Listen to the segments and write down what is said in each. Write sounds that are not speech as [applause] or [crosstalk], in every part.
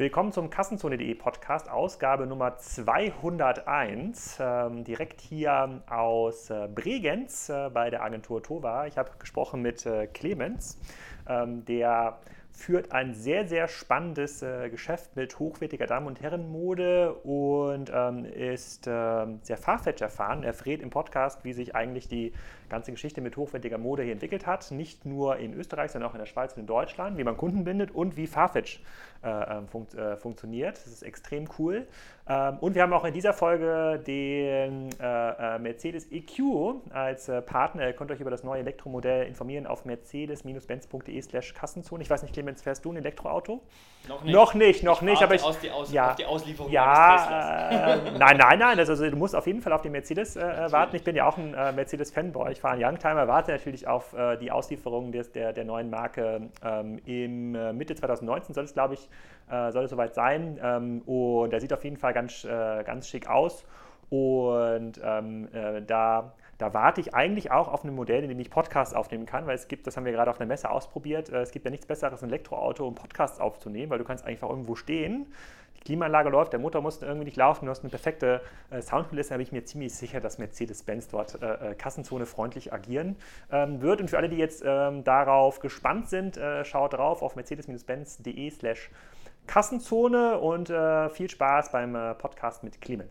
Willkommen zum Kassenzone.de Podcast, Ausgabe Nummer 201, ähm, direkt hier aus äh, Bregenz äh, bei der Agentur Tova. Ich habe gesprochen mit äh, Clemens, ähm, der führt ein sehr, sehr spannendes äh, Geschäft mit hochwertiger Damen- und Herrenmode und ähm, ist äh, sehr farfetch erfahren. Er verrät im Podcast, wie sich eigentlich die ganze Geschichte mit hochwertiger Mode hier entwickelt hat. Nicht nur in Österreich, sondern auch in der Schweiz und in Deutschland, wie man Kunden bindet und wie Farfetch äh, ähm, funkt, äh, funktioniert. Das ist extrem cool. Ähm, und wir haben auch in dieser Folge den äh, äh, Mercedes EQ als äh, Partner. Ihr könnt euch über das neue Elektromodell informieren auf mercedes-benz.de slash Kassenzone. Ich weiß nicht, Clemens, fährst du ein Elektroauto? Noch nicht. Noch nicht, noch ich nicht. Aber ich, aus die Aus ja, auf die Auslieferung ja, äh, nein, nein, nein. Also, du musst auf jeden Fall auf den Mercedes warten. Ich bin ja auch ein Mercedes-Fanboy. Ich fahre einen Youngtimer, warte natürlich auf äh, die Auslieferung des, der, der neuen Marke. Ähm, Im äh, Mitte 2019 soll es, glaube ich, äh, soll es soweit sein. Ähm, und der sieht auf jeden Fall ganz, ganz schick aus. Und ähm, da da warte ich eigentlich auch auf ein Modell, in dem ich Podcasts aufnehmen kann, weil es gibt, das haben wir gerade auf einer Messe ausprobiert, es gibt ja nichts Besseres, ein Elektroauto, um Podcasts aufzunehmen, weil du kannst einfach irgendwo stehen, Klimaanlage läuft, der Motor muss irgendwie nicht laufen, du hast eine perfekte äh, Soundkulisse, bin ich mir ziemlich sicher, dass Mercedes-Benz dort äh, Kassenzone freundlich agieren ähm, wird. Und für alle, die jetzt ähm, darauf gespannt sind, äh, schaut drauf auf mercedes-benz.de slash Kassenzone und äh, viel Spaß beim äh, Podcast mit Clemens.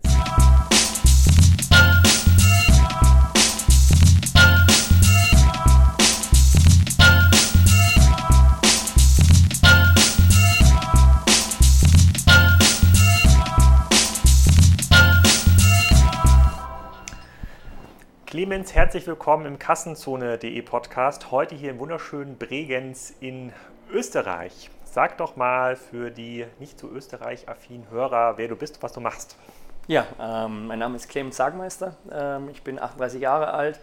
Clemens, herzlich willkommen im Kassenzone.de Podcast. Heute hier im wunderschönen Bregenz in Österreich. Sag doch mal für die nicht so Österreich-affinen Hörer, wer du bist, was du machst. Ja, ähm, mein Name ist Clemens Sagmeister. Ähm, ich bin 38 Jahre alt,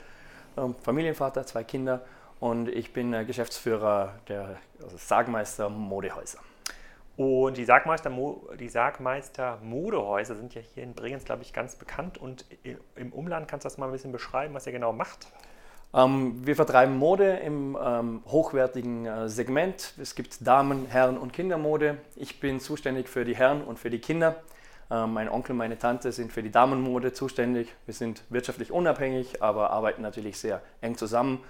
ähm, Familienvater, zwei Kinder und ich bin äh, Geschäftsführer der also Sagmeister Modehäuser. Und die Sargmeister, die Sargmeister Modehäuser sind ja hier in Bregenz, glaube ich, ganz bekannt. Und im Umland kannst du das mal ein bisschen beschreiben, was ihr genau macht? Ähm, wir vertreiben Mode im ähm, hochwertigen äh, Segment. Es gibt Damen-, Herren- und Kindermode. Ich bin zuständig für die Herren und für die Kinder. Ähm, mein Onkel, meine Tante sind für die Damenmode zuständig. Wir sind wirtschaftlich unabhängig, aber arbeiten natürlich sehr eng zusammen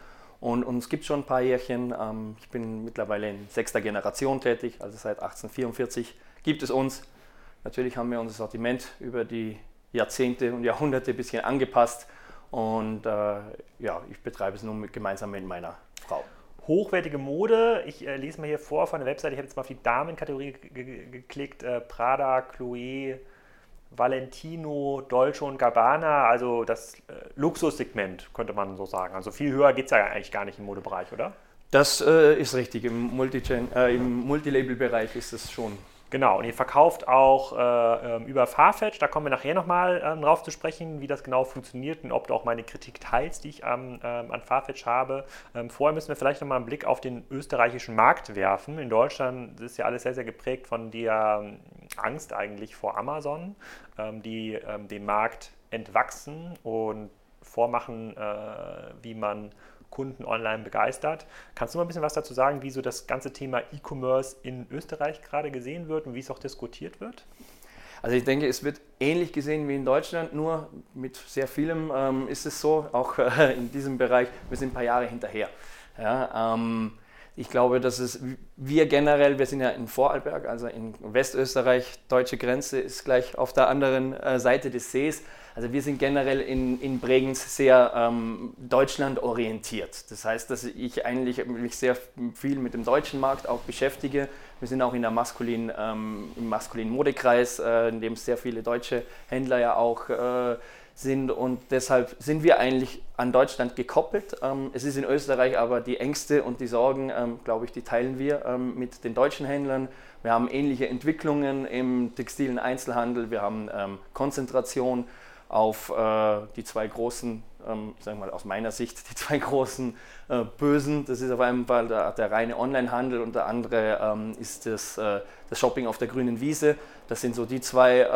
und uns gibt schon ein paar Jährchen. Ähm, ich bin mittlerweile in sechster Generation tätig, also seit 1844 gibt es uns. Natürlich haben wir unser Sortiment über die Jahrzehnte und Jahrhunderte ein bisschen angepasst. Und äh, ja, ich betreibe es nun mit, gemeinsam mit meiner Frau. Hochwertige Mode, ich äh, lese mal hier vor von der Webseite, ich habe jetzt mal auf die Damenkategorie geklickt, äh, Prada, Chloé, Valentino, Dolce und Gabbana, also das äh, Luxussegment, könnte man so sagen. Also viel höher geht es ja eigentlich gar nicht im Modebereich, oder? Das äh, ist richtig. Im, Multi äh, im Multilabel-Bereich ist es schon Genau, und ihr verkauft auch äh, ähm, über Farfetch, da kommen wir nachher nochmal ähm, drauf zu sprechen, wie das genau funktioniert und ob du auch meine Kritik teilst, die ich ähm, an Farfetch habe. Ähm, vorher müssen wir vielleicht nochmal einen Blick auf den österreichischen Markt werfen. In Deutschland ist ja alles sehr, sehr geprägt von der ähm, Angst eigentlich vor Amazon, ähm, die den Markt entwachsen und vormachen, äh, wie man Kunden online begeistert. Kannst du mal ein bisschen was dazu sagen, wie so das ganze Thema E-Commerce in Österreich gerade gesehen wird und wie es auch diskutiert wird? Also ich denke, es wird ähnlich gesehen wie in Deutschland, nur mit sehr vielem ähm, ist es so, auch äh, in diesem Bereich, wir sind ein paar Jahre hinterher. Ja, ähm, ich glaube, dass es wir generell, wir sind ja in Vorarlberg, also in Westösterreich, deutsche Grenze ist gleich auf der anderen äh, Seite des Sees. Also wir sind generell in, in Bregenz sehr ähm, Deutschland orientiert. Das heißt, dass ich eigentlich mich sehr viel mit dem deutschen Markt auch beschäftige. Wir sind auch in der maskulinen, ähm, im maskulinen Modekreis, äh, in dem sehr viele deutsche Händler ja auch äh, sind und deshalb sind wir eigentlich an Deutschland gekoppelt. Ähm, es ist in Österreich aber die Ängste und die Sorgen, ähm, glaube ich, die teilen wir ähm, mit den deutschen Händlern. Wir haben ähnliche Entwicklungen im textilen Einzelhandel, wir haben Konzentration auf äh, die zwei großen, sagen wir mal aus meiner Sicht, die zwei [laughs] großen äh, Bösen. Das ist auf einmal Fall der, der reine Onlinehandel und der andere ist das, äh, das Shopping auf der grünen Wiese. Das sind so die zwei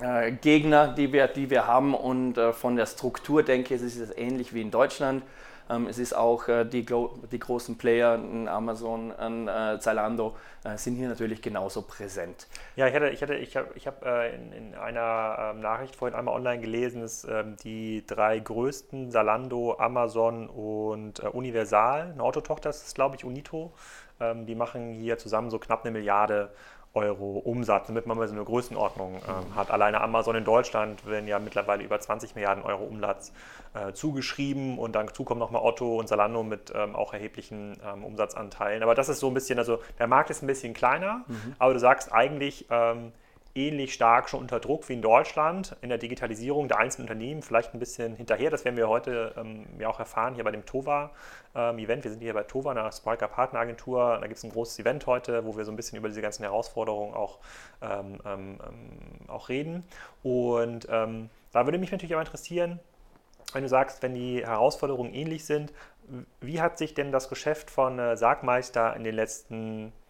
äh, Gegner, die wir, die wir haben und äh, von der Struktur denke ich, es ist es ähnlich wie in Deutschland. Ähm, es ist auch äh, die, die großen Player, Amazon, äh, Zalando, äh, sind hier natürlich genauso präsent. Ja, ich hatte, ich hatte, ich habe, ich habe äh, in, in, einer ähm, Nachricht vorhin einmal online gelesen, dass ähm, die drei größten Zalando, Amazon und Universal, eine Autotochter ist glaube ich Unito, ähm, die machen hier zusammen so knapp eine Milliarde Euro Umsatz, damit man mal so eine Größenordnung ähm, hat. Alleine Amazon in Deutschland werden ja mittlerweile über 20 Milliarden Euro Umsatz äh, zugeschrieben und dann kommen nochmal Otto und Salando mit ähm, auch erheblichen ähm, Umsatzanteilen. Aber das ist so ein bisschen, also der Markt ist ein bisschen kleiner, mhm. aber du sagst eigentlich, ähm, ähnlich stark schon unter Druck wie in Deutschland in der Digitalisierung der einzelnen Unternehmen, vielleicht ein bisschen hinterher. Das werden wir heute ähm, ja auch erfahren hier bei dem TOVA-Event. Ähm, wir sind hier bei TOVA, einer Spriker Partneragentur. Da gibt es ein großes Event heute, wo wir so ein bisschen über diese ganzen Herausforderungen auch, ähm, ähm, ähm auch reden. Und ähm, da würde mich natürlich auch interessieren, wenn du sagst, wenn die Herausforderungen ähnlich sind, wie hat sich denn das Geschäft von äh, Sargmeister in den letzten Jahren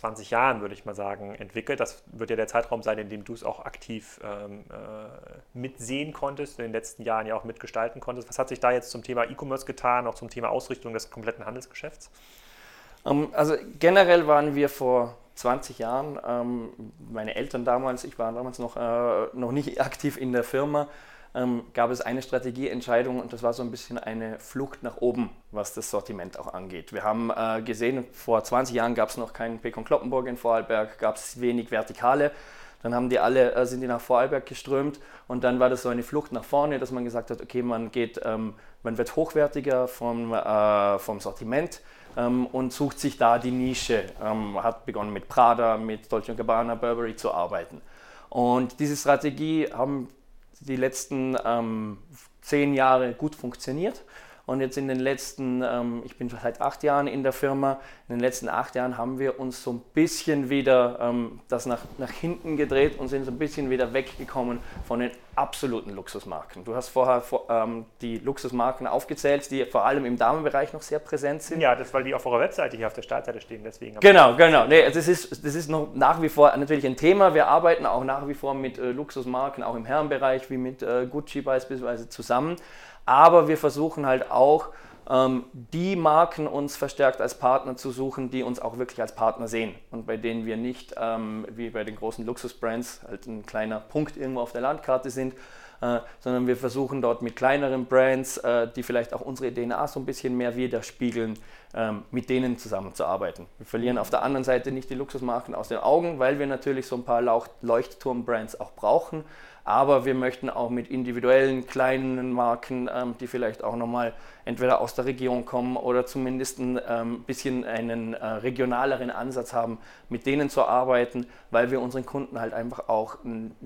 20 Jahren, würde ich mal sagen, entwickelt. Das wird ja der Zeitraum sein, in dem du es auch aktiv ähm, äh, mitsehen konntest, in den letzten Jahren ja auch mitgestalten konntest. Was hat sich da jetzt zum Thema E-Commerce getan, auch zum Thema Ausrichtung des kompletten Handelsgeschäfts? Ähm, also generell waren wir vor 20 Jahren, ähm, meine Eltern damals, ich war damals noch, äh, noch nicht aktiv in der Firma, ähm, gab es eine Strategieentscheidung und das war so ein bisschen eine Flucht nach oben, was das Sortiment auch angeht. Wir haben äh, gesehen, vor 20 Jahren gab es noch keinen Pekon Kloppenburg in Vorarlberg, gab es wenig Vertikale. Dann haben die alle, äh, sind die nach Vorarlberg geströmt und dann war das so eine Flucht nach vorne, dass man gesagt hat, okay, man geht, ähm, man wird hochwertiger vom, äh, vom Sortiment ähm, und sucht sich da die Nische. Ähm, hat begonnen mit Prada, mit Dolce Gabbana, Burberry zu arbeiten. Und diese Strategie haben die letzten ähm, zehn Jahre gut funktioniert. Und jetzt in den letzten, ähm, ich bin seit acht Jahren in der Firma, in den letzten acht Jahren haben wir uns so ein bisschen wieder ähm, das nach, nach hinten gedreht und sind so ein bisschen wieder weggekommen von den absoluten Luxusmarken. Du hast vorher ähm, die Luxusmarken aufgezählt, die vor allem im Damenbereich noch sehr präsent sind. Ja, das weil die auf eurer Webseite hier auf der Startseite stehen, deswegen. Genau, genau. Nee, das ist, das ist noch nach wie vor natürlich ein Thema. Wir arbeiten auch nach wie vor mit äh, Luxusmarken, auch im Herrenbereich, wie mit äh, Gucci beispielsweise zusammen aber wir versuchen halt auch, ähm, die Marken uns verstärkt als Partner zu suchen, die uns auch wirklich als Partner sehen und bei denen wir nicht ähm, wie bei den großen Luxusbrands halt ein kleiner Punkt irgendwo auf der Landkarte sind, äh, sondern wir versuchen dort mit kleineren Brands, äh, die vielleicht auch unsere DNA so ein bisschen mehr widerspiegeln, ähm, mit denen zusammenzuarbeiten. Wir verlieren auf der anderen Seite nicht die Luxusmarken aus den Augen, weil wir natürlich so ein paar Leuchtturm-Brands auch brauchen aber wir möchten auch mit individuellen kleinen Marken, ähm, die vielleicht auch nochmal entweder aus der Region kommen oder zumindest ein ähm, bisschen einen äh, regionaleren Ansatz haben, mit denen zu arbeiten, weil wir unseren Kunden halt einfach auch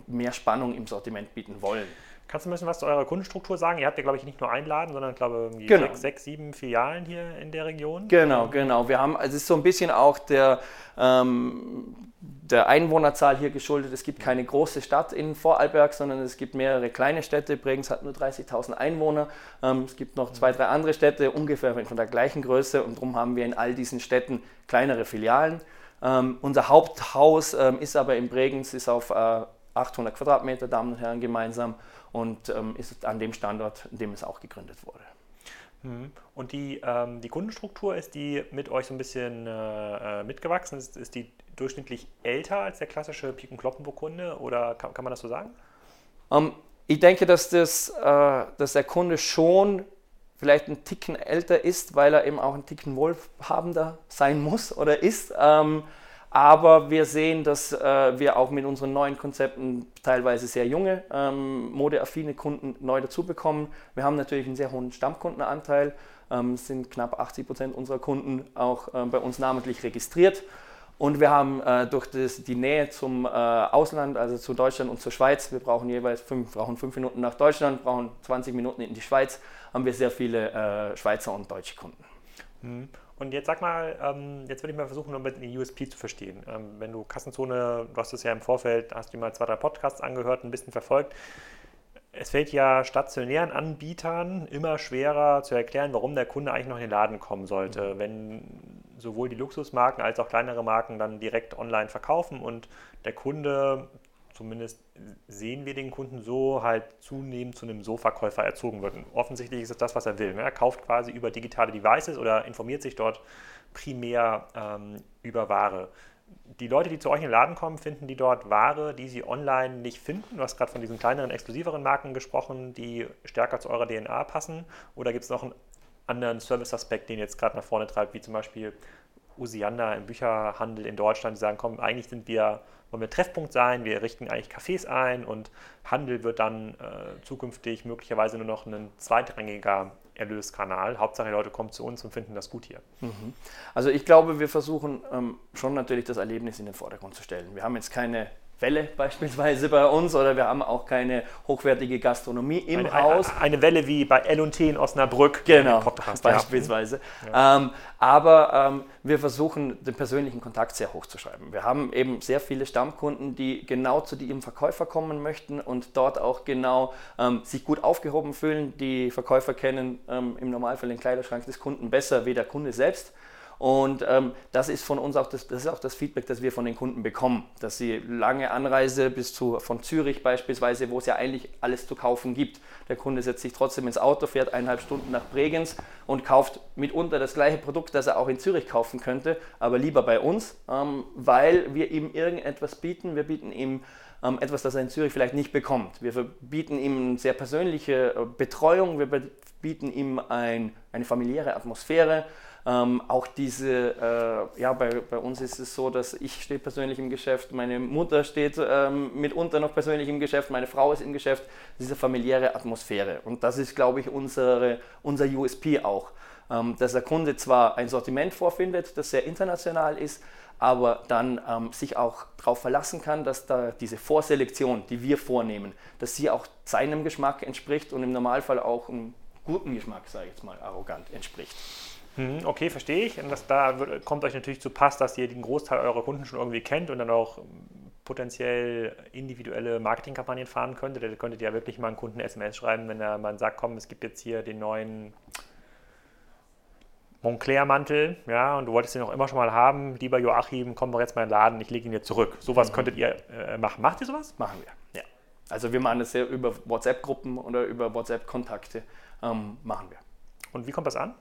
mehr Spannung im Sortiment bieten wollen. Kannst du ein bisschen was zu eurer Kundenstruktur sagen? Ihr habt ja, glaube ich, nicht nur einen Laden, sondern, glaube ich, genau. sechs, sechs, sieben Filialen hier in der Region. Genau, genau. Wir haben, also es ist so ein bisschen auch der, ähm, der Einwohnerzahl hier geschuldet. Es gibt keine große Stadt in Vorarlberg, sondern es gibt mehrere kleine Städte. Bregenz hat nur 30.000 Einwohner. Ähm, es gibt noch zwei, drei andere Städte, ungefähr von der gleichen Größe. Und darum haben wir in all diesen Städten kleinere Filialen. Ähm, unser Haupthaus ähm, ist aber in Bregenz, ist auf äh, 800 Quadratmeter, Damen und Herren, gemeinsam und ähm, ist an dem Standort, in dem es auch gegründet wurde. Mhm. Und die, ähm, die Kundenstruktur, ist die mit euch so ein bisschen äh, äh mitgewachsen? Ist, ist die durchschnittlich älter als der klassische Pik- und Kloppenburg-Kunde oder kann, kann, man das so sagen? Um, ähm, ich denke, dass, das, äh, dass der Kunde schon vielleicht ein Ticken älter ist, weil er eben auch ein Ticken wohlhabender sein muss oder ist. Ähm, aber wir sehen, dass äh, wir auch mit unseren neuen Konzepten teilweise sehr junge, ähm, modeaffine Kunden neu dazu bekommen. Wir haben natürlich einen sehr hohen Stammkundenanteil. Ähm, sind knapp 80 Prozent unserer Kunden auch äh, bei uns namentlich registriert. Und wir haben äh, durch das, die Nähe zum äh, Ausland, also zu Deutschland und zur Schweiz, wir brauchen jeweils fünf, brauchen fünf Minuten nach Deutschland, brauchen 20 Minuten in die Schweiz, haben wir sehr viele äh, Schweizer und deutsche Kunden. Mhm. Und jetzt sag mal, ähm, jetzt würde ich mal versuchen, noch mit die USP zu verstehen. Ähm, wenn du Kassenzone, du hast es ja im Vorfeld, hast du mal zwei, drei Podcasts angehört, ein bisschen verfolgt. Es fällt ja stationären Anbietern immer schwerer zu erklären, warum der Kunde eigentlich noch in den Laden kommen sollte, mhm. wenn sowohl die Luxusmarken als auch kleinere Marken dann direkt online verkaufen und der Kunde zumindest sehen wir den Kunden so, halt zunehmend zu einem Sofakäufer erzogen wird. Offensichtlich ist es das, was er will. Ne? Er kauft quasi über digitale Devices oder informiert sich dort primär ähm, über Ware. Die Leute, die zu euch in den Laden kommen, finden die dort Ware, die sie online nicht finden. Du hast gerade von diesen kleineren, exklusiveren Marken gesprochen, die stärker zu eurer DNA passen. Oder gibt es noch einen anderen Service-Aspekt, den ihr jetzt gerade nach vorne treibt, wie zum Beispiel Usianda im Bücherhandel in Deutschland, die sagen, komm, eigentlich sind wir, wollen wir Treffpunkt sein, wir richten eigentlich Cafés ein und Handel wird dann äh, zukünftig möglicherweise nur noch ein zweitrangiger Erlöskanal. Hauptsache, die Leute kommen zu uns und finden das gut hier. Mhm. Also ich glaube, wir versuchen ähm, schon natürlich das Erlebnis in den Vordergrund zu stellen. Wir haben jetzt keine Welle beispielsweise bei uns oder wir haben auch keine hochwertige Gastronomie im eine, Haus. Eine, Welle wie bei L&T in Osnabrück. Genau, beispielsweise. Ja. Ähm, aber ähm, wir versuchen den persönlichen Kontakt sehr hoch zu schreiben. Wir haben eben sehr viele Stammkunden, die genau zu ihrem Verkäufer kommen möchten und dort auch genau ähm, sich gut aufgehoben fühlen. Die Verkäufer kennen ähm, im Normalfall den Kleiderschrank des Kunden besser wie der Kunde selbst. Und ähm, das ist von uns auch das, das ist auch das Feedback, das wir von den Kunden bekommen, dass sie lange Anreise bis zu von Zürich beispielsweise, wo es ja eigentlich alles zu kaufen gibt. Der Kunde setzt sich trotzdem ins Auto, fährt eineinhalb Stunden nach Bregenz und kauft mitunter das gleiche Produkt, das er auch in Zürich kaufen könnte, aber lieber bei uns, ähm, weil wir ihm irgendetwas bieten. Wir bieten ihm ähm, etwas, das er in Zürich vielleicht nicht bekommt. Wir bieten ihm sehr persönliche äh, Betreuung, wir bieten ihm ein, eine familiäre Atmosphäre. Ähm, auch diese, äh, ja, bei, bei uns ist es so, dass ich stehe persönlich im Geschäft, meine Mutter steht ähm, mitunter noch persönlich im Geschäft, meine Frau ist im Geschäft, diese familiäre Atmosphäre. Und das ist, glaube ich, unsere, unser USP auch. Ähm, dass der Kunde zwar ein Sortiment vorfindet, das sehr international ist, aber dann ähm, sich auch darauf verlassen kann, dass da diese Vorselektion, die wir vornehmen, dass sie auch seinem Geschmack entspricht und im Normalfall auch einem guten Geschmack, sage ich jetzt mal, arrogant entspricht. Mhm, okay, verstehe ich. Und das, da kommt euch natürlich zu Pass, dass ihr den Großteil eurer Kunden schon irgendwie kennt und dann auch potenziell individuelle Marketingkampagnen fahren könntet. Da könntet ihr ja wirklich mal einen Kunden SMS schreiben, wenn er mal sagt, komm, es gibt jetzt hier den neuen Montclair-Mantel, ja, und du wolltest den auch immer schon mal haben. Lieber Joachim, komm doch jetzt mal in den Laden, ich lege ihn dir zurück. Sowas mhm. könntet ihr äh, machen. Macht ihr sowas? Machen wir, ja. Also wir machen das sehr über WhatsApp-Gruppen oder über WhatsApp-Kontakte ähm, machen wir. Und wie kommt das an?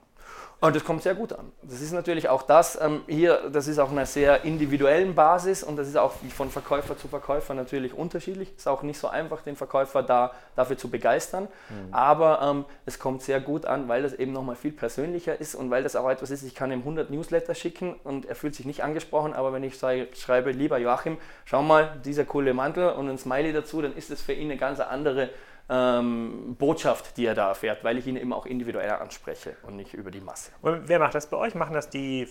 Und das kommt sehr gut an. Das ist natürlich auch das ähm, hier, das ist auf einer sehr individuellen Basis und das ist auch von Verkäufer zu Verkäufer natürlich unterschiedlich. Ist auch nicht so einfach, den Verkäufer da dafür zu begeistern. Mhm. Aber ähm, es kommt sehr gut an, weil das eben nochmal viel persönlicher ist und weil das auch etwas ist, ich kann ihm 100 Newsletter schicken und er fühlt sich nicht angesprochen, aber wenn ich schreibe, lieber Joachim, schau mal, dieser coole Mantel und ein Smiley dazu, dann ist es für ihn eine ganz andere ähm, Botschaft, die er da erfährt, weil ich ihn eben auch individuell anspreche und nicht über die Masse. Und wer macht das bei euch? Machen das die äh,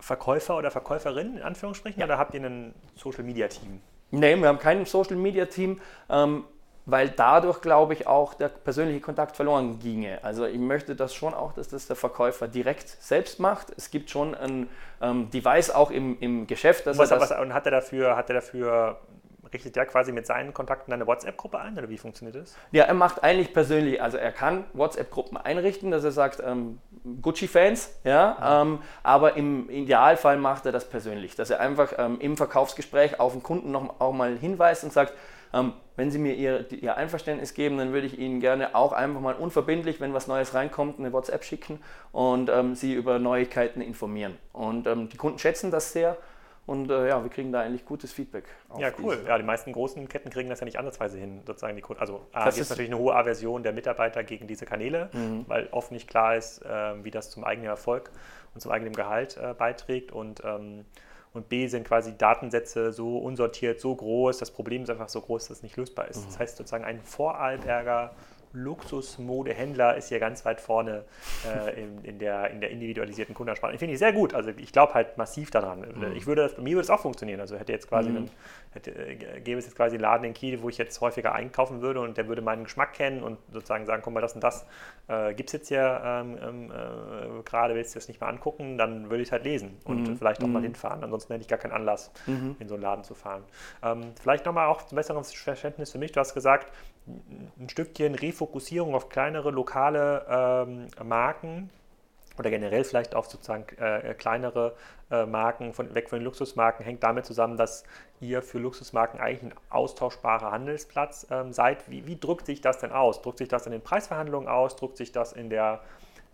Verkäufer oder Verkäuferinnen in Anführungsstrichen ja. oder habt ihr ein Social Media Team? Nein, wir haben kein Social Media Team. Ähm, weil dadurch, glaube ich, auch der persönliche Kontakt verloren ginge. Also ich möchte das schon auch, dass das der Verkäufer direkt selbst macht. Es gibt schon ein ähm, Device auch im, im Geschäft. Dass was, er das was, und hat er dafür, hat er dafür richtet der quasi mit seinen Kontakten eine WhatsApp-Gruppe ein oder wie funktioniert das? Ja, er macht eigentlich persönlich, also er kann WhatsApp-Gruppen einrichten, dass er sagt, ähm, Gucci-Fans, ja, mhm. ähm, aber im Idealfall macht er das persönlich, dass er einfach ähm, im Verkaufsgespräch auf den Kunden noch auch mal hinweist und sagt, ähm, wenn Sie mir ihr, ihr, Einverständnis geben, dann würde ich Ihnen gerne auch einfach mal unverbindlich, wenn was Neues reinkommt, eine WhatsApp schicken und ähm, Sie über Neuigkeiten informieren. Und ähm, die Kunden schätzen das sehr und äh, ja, wir kriegen da eigentlich gutes Feedback. ja, cool. Diese. Ja, die meisten großen Ketten kriegen das ja nicht ansatzweise hin, sozusagen die Kunden. Also A, ist natürlich eine hohe Aversion der Mitarbeiter gegen diese Kanäle, mhm. weil oft nicht klar ist, äh, wie das zum eigenen Erfolg und zum eigenen Gehalt äh, beiträgt. Und, ähm, und B sind quasi Datensätze so unsortiert, so groß, das Problem ist einfach so groß, dass es nicht lösbar ist. Mhm. Das heißt sozusagen ein Vorarlberger Luxusmodehändler ist hier ganz weit vorne äh, in, in, der, in der individualisierten Kundenansprache. Ich finde ich sehr gut. Also ich glaube halt massiv daran. Mhm. Ich würde, bei mir würde es auch funktionieren. Also hätte jetzt quasi mhm. einen, hätte, äh, gäbe es jetzt quasi einen Laden in Kiel, wo ich jetzt häufiger einkaufen würde und der würde meinen Geschmack kennen und sozusagen sagen, guck mal, das und das äh, gibt es jetzt hier ähm, ähm äh, gerade, willst du das nicht mal angucken, dann würde ich es halt lesen und mhm. vielleicht auch mal mhm. hinfahren. Ansonsten hätte ich gar keinen Anlass, mhm. in so einen Laden zu fahren. Ähm, vielleicht nochmal auch zum besseren Verständnis für mich. Du hast gesagt, ein Stückchen Refokussierung auf kleinere lokale ähm, Marken oder generell vielleicht auf sozusagen äh, kleinere äh, Marken, von, weg von den Luxusmarken, hängt damit zusammen, dass ihr für Luxusmarken eigentlich ein austauschbarer Handelsplatz ähm, seid. Wie, wie, drückt sich das denn aus? Drückt sich das in den Preisverhandlungen aus? Drückt sich das in der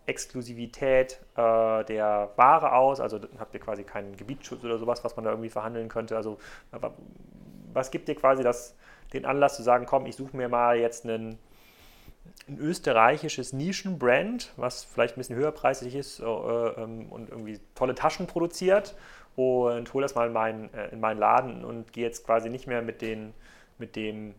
Exklusivität äh, der Ware aus? Also habt ihr quasi keinen Gebietsschutz oder sowas, was man da irgendwie verhandeln könnte? Also was gibt dir quasi das, den Anlass zu sagen, komm, ich suche mir mal jetzt einen ein österreichisches Nischenbrand, was vielleicht ein bisschen höherpreisig ist äh, ähm, und irgendwie tolle Taschen produziert und hole das mal in meinen, äh, in meinen Laden und gehe jetzt quasi nicht mehr mit, den, mit dem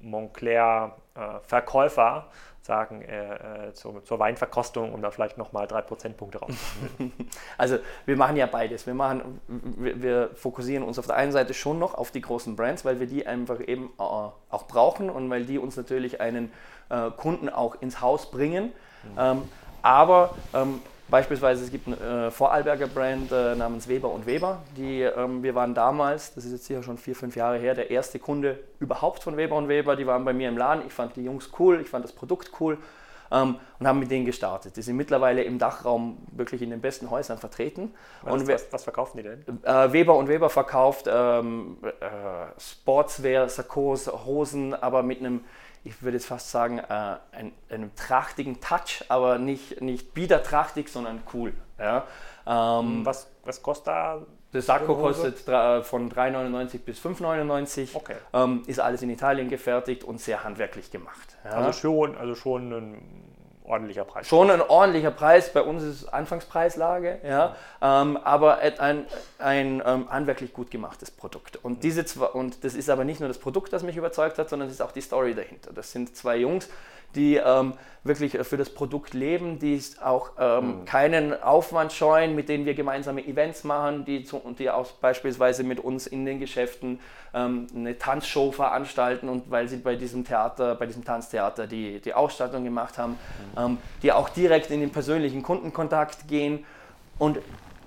Montclair-Verkäufer äh, sagen, äh, äh, zur, zur, Weinverkostung, um da vielleicht nochmal drei Prozentpunkte rauszuholen. [laughs] Also wir machen ja beides. Wir, machen, wir, wir, fokussieren uns auf der einen Seite schon noch auf die großen Brands, weil wir die einfach eben äh, auch brauchen und weil die uns natürlich einen äh, Kunden auch ins Haus bringen. Ähm, aber ähm, Beispielsweise es gibt ein äh, Vorarlberger Brand äh, namens Weber und Weber. Die, ähm, wir waren damals, das ist jetzt sicher schon vier, fünf Jahre her, der erste Kunde überhaupt von Weber und Weber. Die waren bei mir im Laden. Ich fand die Jungs cool, ich fand das Produkt cool ähm, und haben mit denen gestartet. Die sind mittlerweile im Dachraum wirklich in den besten Häusern vertreten. Was, und was, was verkaufen die denn? Äh, Weber und Weber verkauft ähm, äh, Sportswear, Sakkos, Hosen, aber mit einem ich würde jetzt fast sagen, äh, ein, einen trachtigen Touch, aber nicht, nicht biedertrachtig, sondern cool. Ja. Ähm, was, was kostet da? Der Sakko kostet von 3,99 bis 5,99. Okay. Ähm, ist alles in Italien gefertigt und sehr handwerklich gemacht. Ja. Also schon, also schon ein ordentlicher Preis. Schon ein ordentlicher Preis, bei uns ist es Anfangspreislage, ja, ähm, aber ein, ein ähm, handwerklich gut gemachtes Produkt. Und, diese zwei, und das ist aber nicht nur das Produkt, das mich überzeugt hat, sondern es ist auch die Story dahinter. Das sind zwei Jungs, die ähm, wirklich für das Produkt leben, die auch ähm, mhm. keinen Aufwand scheuen, mit denen wir gemeinsame Events machen, die, zu, die auch beispielsweise mit uns in den Geschäften ähm, eine Tanzshow veranstalten und weil sie bei diesem Theater, bei diesem Tanztheater die, die Ausstattung gemacht haben, mhm. Ähm, die auch direkt in den persönlichen Kundenkontakt gehen und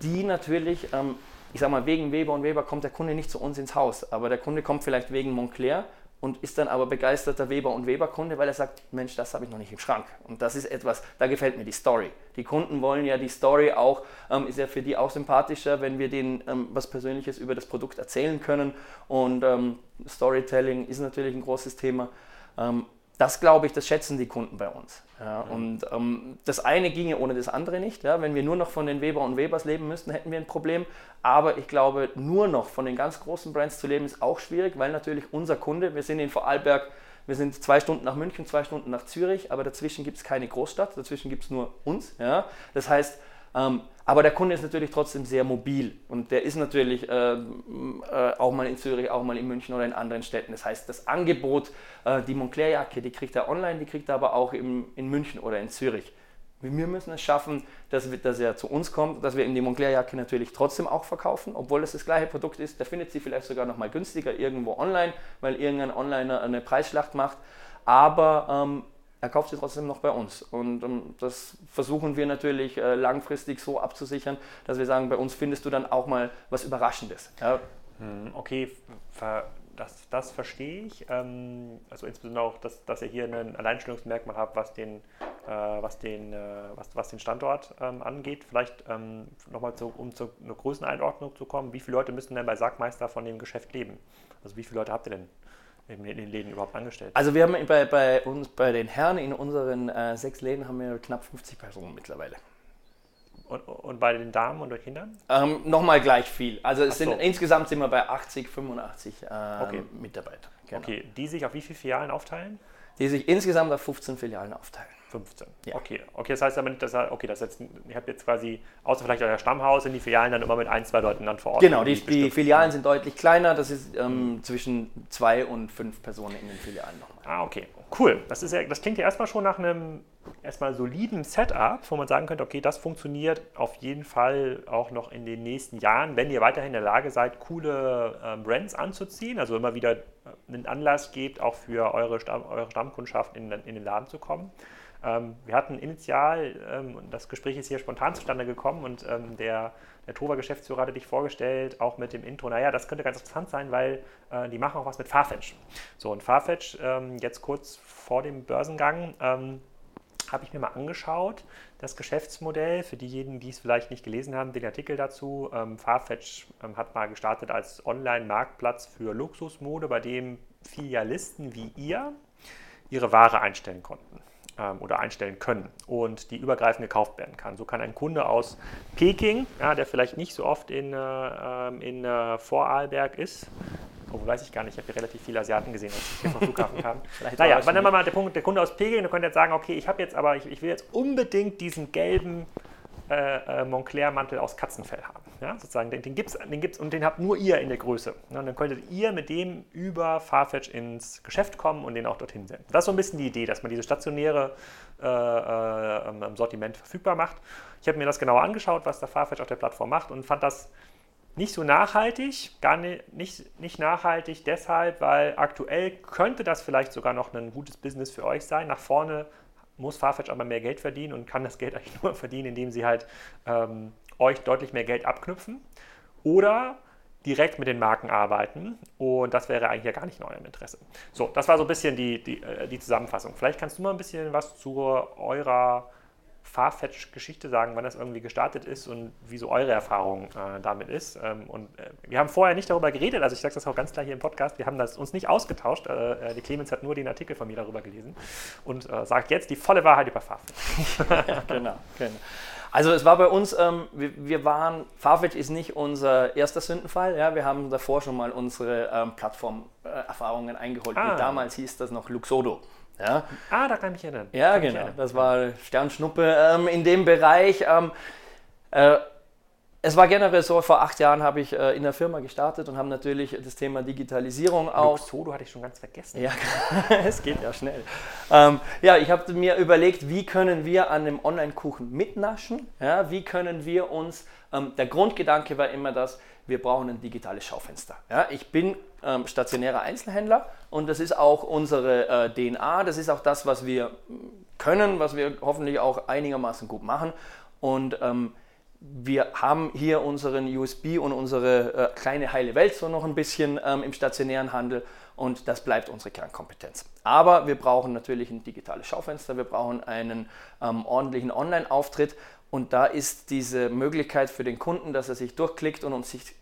die natürlich ähm, ich sage mal, wegen Weber und Weber kommt der Kunde nicht zu uns ins Haus, aber der Kunde kommt vielleicht wegen Montclair und ist dann aber begeisterter Weber- und Weber-Kunde, weil er sagt, Mensch, das habe ich noch nicht im Schrank. Und das ist etwas, da gefällt mir die Story. Die Kunden wollen ja die Story auch, ähm, ist ja für die auch sympathischer, wenn wir denen ähm, was Persönliches über das Produkt erzählen können. Und ähm, Storytelling ist natürlich ein großes Thema. Ähm, das glaube ich, das schätzen die Kunden bei uns. Ja. Und ähm, das eine ginge ohne das andere nicht. Ja. Wenn wir nur noch von den Weber und Webers leben müssten, hätten wir ein Problem. Aber ich glaube, nur noch von den ganz großen Brands zu leben, ist auch schwierig, weil natürlich unser Kunde, wir sind in Vorarlberg, wir sind zwei Stunden nach München, zwei Stunden nach Zürich, aber dazwischen gibt es keine Großstadt, dazwischen gibt es nur uns. Ja. Das heißt, ähm, aber der Kunde ist natürlich trotzdem sehr mobil und der ist natürlich äh, äh, auch mal in Zürich, auch mal in München oder in anderen Städten. Das heißt, das Angebot, äh, die Montclair-Jacke, die kriegt er online, die kriegt er aber auch im, in München oder in Zürich. Wir müssen es schaffen, dass, dass er zu uns kommt, dass wir ihm die Montclair-Jacke natürlich trotzdem auch verkaufen, obwohl es das gleiche Produkt ist. Der findet sie vielleicht sogar noch mal günstiger irgendwo online, weil irgendein Onliner eine Preisschlacht macht. Aber ähm, er kauft sie trotzdem noch bei uns. Und ähm, das versuchen wir natürlich äh, langfristig so abzusichern, dass wir sagen, bei uns findest du dann auch mal was Überraschendes. Ja. Hm, okay, das, das verstehe ich. Ähm, also insbesondere auch, dass, dass ihr hier ein Alleinstellungsmerkmal habt, was den, äh, was den, äh, was, was den Standort ähm, angeht. Vielleicht ähm, nochmal zu, um zu einer Größeneinordnung zu kommen. Wie viele Leute müssen denn bei Sackmeister von dem Geschäft leben? Also wie viele Leute habt ihr denn in den Läden überhaupt angestellt? Also wir haben bei, bei uns, bei den Herren in unseren äh, sechs Läden haben wir knapp 50 Personen mittlerweile. Und, und bei den Damen und den Kindern? Ähm, Nochmal gleich viel. Also es so. sind, insgesamt sind wir bei 80, 85 ähm, okay. Mitarbeitern. Genau. Okay, die sich auf wie viele Filialen aufteilen? Die sich insgesamt auf 15 Filialen aufteilen. 15. Ja. Okay. okay, das heißt aber nicht, dass okay, das jetzt, ihr habt jetzt quasi, außer vielleicht euer Stammhaus, sind die Filialen dann immer mit ein, zwei Leuten dann vor Ort. Genau, die, die Filialen sind deutlich kleiner, das ist ähm, zwischen zwei und fünf Personen in den Filialen nochmal. Ah, okay. Cool. Das, ist ja, das klingt ja erstmal schon nach einem erstmal soliden Setup, wo man sagen könnte, okay, das funktioniert auf jeden Fall auch noch in den nächsten Jahren, wenn ihr weiterhin in der Lage seid, coole ähm, Brands anzuziehen, also immer wieder einen Anlass gebt, auch für eure, Stamm, eure Stammkundschaft in, in den Laden zu kommen. Ähm, wir hatten initial, ähm, das Gespräch ist hier spontan zustande gekommen und ähm, der, der Tova-Geschäftsführer hatte dich vorgestellt, auch mit dem Intro, naja, das könnte ganz interessant sein, weil äh, die machen auch was mit Farfetch. So, und Farfetch, ähm, jetzt kurz vor dem Börsengang, ähm, habe ich mir mal angeschaut, das Geschäftsmodell. Für diejenigen, die es vielleicht nicht gelesen haben, den Artikel dazu. Ähm, Farfetch ähm, hat mal gestartet als Online-Marktplatz für Luxusmode, bei dem Filialisten wie ihr ihre Ware einstellen konnten oder einstellen können und die übergreifend gekauft werden kann. So kann ein Kunde aus Peking, ja, der vielleicht nicht so oft in, äh, ähm, in äh, Vorarlberg ist, Oh, weiß ich gar nicht. Ich habe hier relativ viele Asiaten gesehen, als ich hier vom Flughafen kam. [laughs] naja, wann immer mal der, Punkt, der Kunde aus Peking, der könnte jetzt sagen, okay, ich habe jetzt aber, ich, ich, will jetzt unbedingt diesen gelben äh, äh, Montclair-Mantel aus Katzenfell haben. Ja, sozusagen, den, den gibt es den gibt's, und den habt nur ihr in der Größe. Ja, und dann könntet ihr mit dem über Farfetch ins Geschäft kommen und den auch dorthin senden. Das ist so ein bisschen die Idee, dass man diese stationäre äh, äh, Sortiment verfügbar macht. Ich habe mir das genauer angeschaut, was der Farfetch auf der Plattform macht und fand das nicht so nachhaltig, gar nicht, nicht, nicht nachhaltig deshalb, weil aktuell könnte das vielleicht sogar noch ein gutes Business für euch sein. Nach vorne muss Farfetch aber mehr Geld verdienen und kann das Geld [laughs] eigentlich nur verdienen, indem sie halt ähm, euch deutlich mehr Geld abknüpfen oder direkt mit den Marken arbeiten und das wäre eigentlich ja gar nicht in eurem Interesse. So, das war so ein bisschen die, die, äh, die Zusammenfassung. Vielleicht kannst du mal ein bisschen was zu eurer Farfetch-Geschichte sagen, wann das irgendwie gestartet ist und wie so eure Erfahrung äh, damit ist. Ähm, und äh, wir haben vorher nicht darüber geredet, also ich sage das auch ganz klar hier im Podcast, wir haben das uns nicht ausgetauscht. Äh, äh die Clemens hat nur den Artikel von mir darüber gelesen und äh, sagt jetzt die volle Wahrheit über Farfetch. [laughs] ja, genau, genau. Also es war bei uns, ähm, wir, wir, waren, Farfetch ist nicht unser erster Sündenfall. Ja, wir haben davor schon mal unsere ähm, Plattformerfahrungen eingeholt. Ah. Damals hieß das noch Luxodo. Ja. Ah, da kann ich erinnern. Ja, kann genau. Das war Sternschnuppe ähm, in dem Bereich. Ähm, äh, es war generell so, vor acht Jahren habe ich äh, in der Firma gestartet und haben natürlich das Thema Digitalisierung auch. Luxodo hatte ich schon ganz vergessen. Ja, [laughs] es geht ja schnell. Ähm, ja, ich habe mir überlegt, wie können wir an dem Online-Kuchen mitnaschen? Ja, wie können wir uns, ähm, der Grundgedanke war immer das, wir brauchen ein digitales Schaufenster. Ja, ich bin ähm, stationärer Einzelhändler und das ist auch unsere äh, DNA, das ist auch das, was wir können, was wir hoffentlich auch einigermaßen gut machen. Und ähm, wir haben hier unseren USB und unsere äh, kleine heile Welt so noch ein bisschen ähm, im stationären Handel und das bleibt unsere Kernkompetenz. Aber wir brauchen natürlich ein digitales Schaufenster, wir brauchen einen ähm, ordentlichen Online-Auftritt und da ist diese Möglichkeit für den Kunden, dass er sich durchklickt und uns sich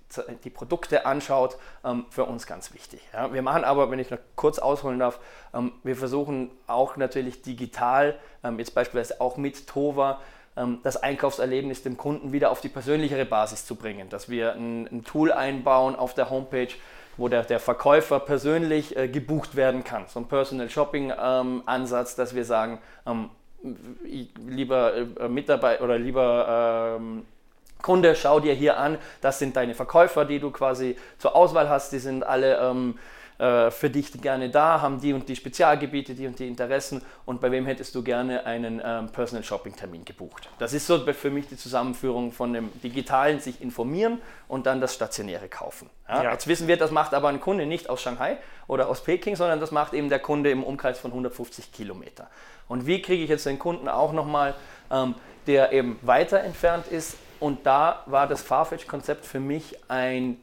die Produkte anschaut, ähm, für uns ganz wichtig. wir machen aber, wenn ich noch kurz ausholen darf, ähm, wir versuchen auch natürlich digital, ähm, jetzt beispielsweise auch mit Tova, das Einkaufserlebnis dem Kunden wieder auf die persönlichere Basis zu bringen. Dass wir ein, Tool einbauen auf der Homepage, wo der, der Verkäufer persönlich äh, gebucht werden kann. So ein Personal Shopping ähm, Ansatz, dass wir sagen, lieber äh, Mitarbeiter oder lieber Kunde, schau dir hier an, das sind deine Verkäufer, die du quasi zur Auswahl hast, die sind alle ähm, äh, für dich gerne da, haben die und die Spezialgebiete, die und die Interessen und bei wem hättest du gerne einen ähm, Personal Shopping Termin gebucht. Das ist so für mich die Zusammenführung von dem digitalen sich informieren und dann das stationäre kaufen. Ja? Ja. Jetzt wissen wir, das macht aber ein Kunde nicht aus Shanghai oder aus Peking, sondern das macht eben der Kunde im Umkreis von 150 Kilometer. Und wie kriege ich jetzt den Kunden auch nochmal, ähm, der eben weiter entfernt ist? Und da war das Farfetch-Konzept für mich ein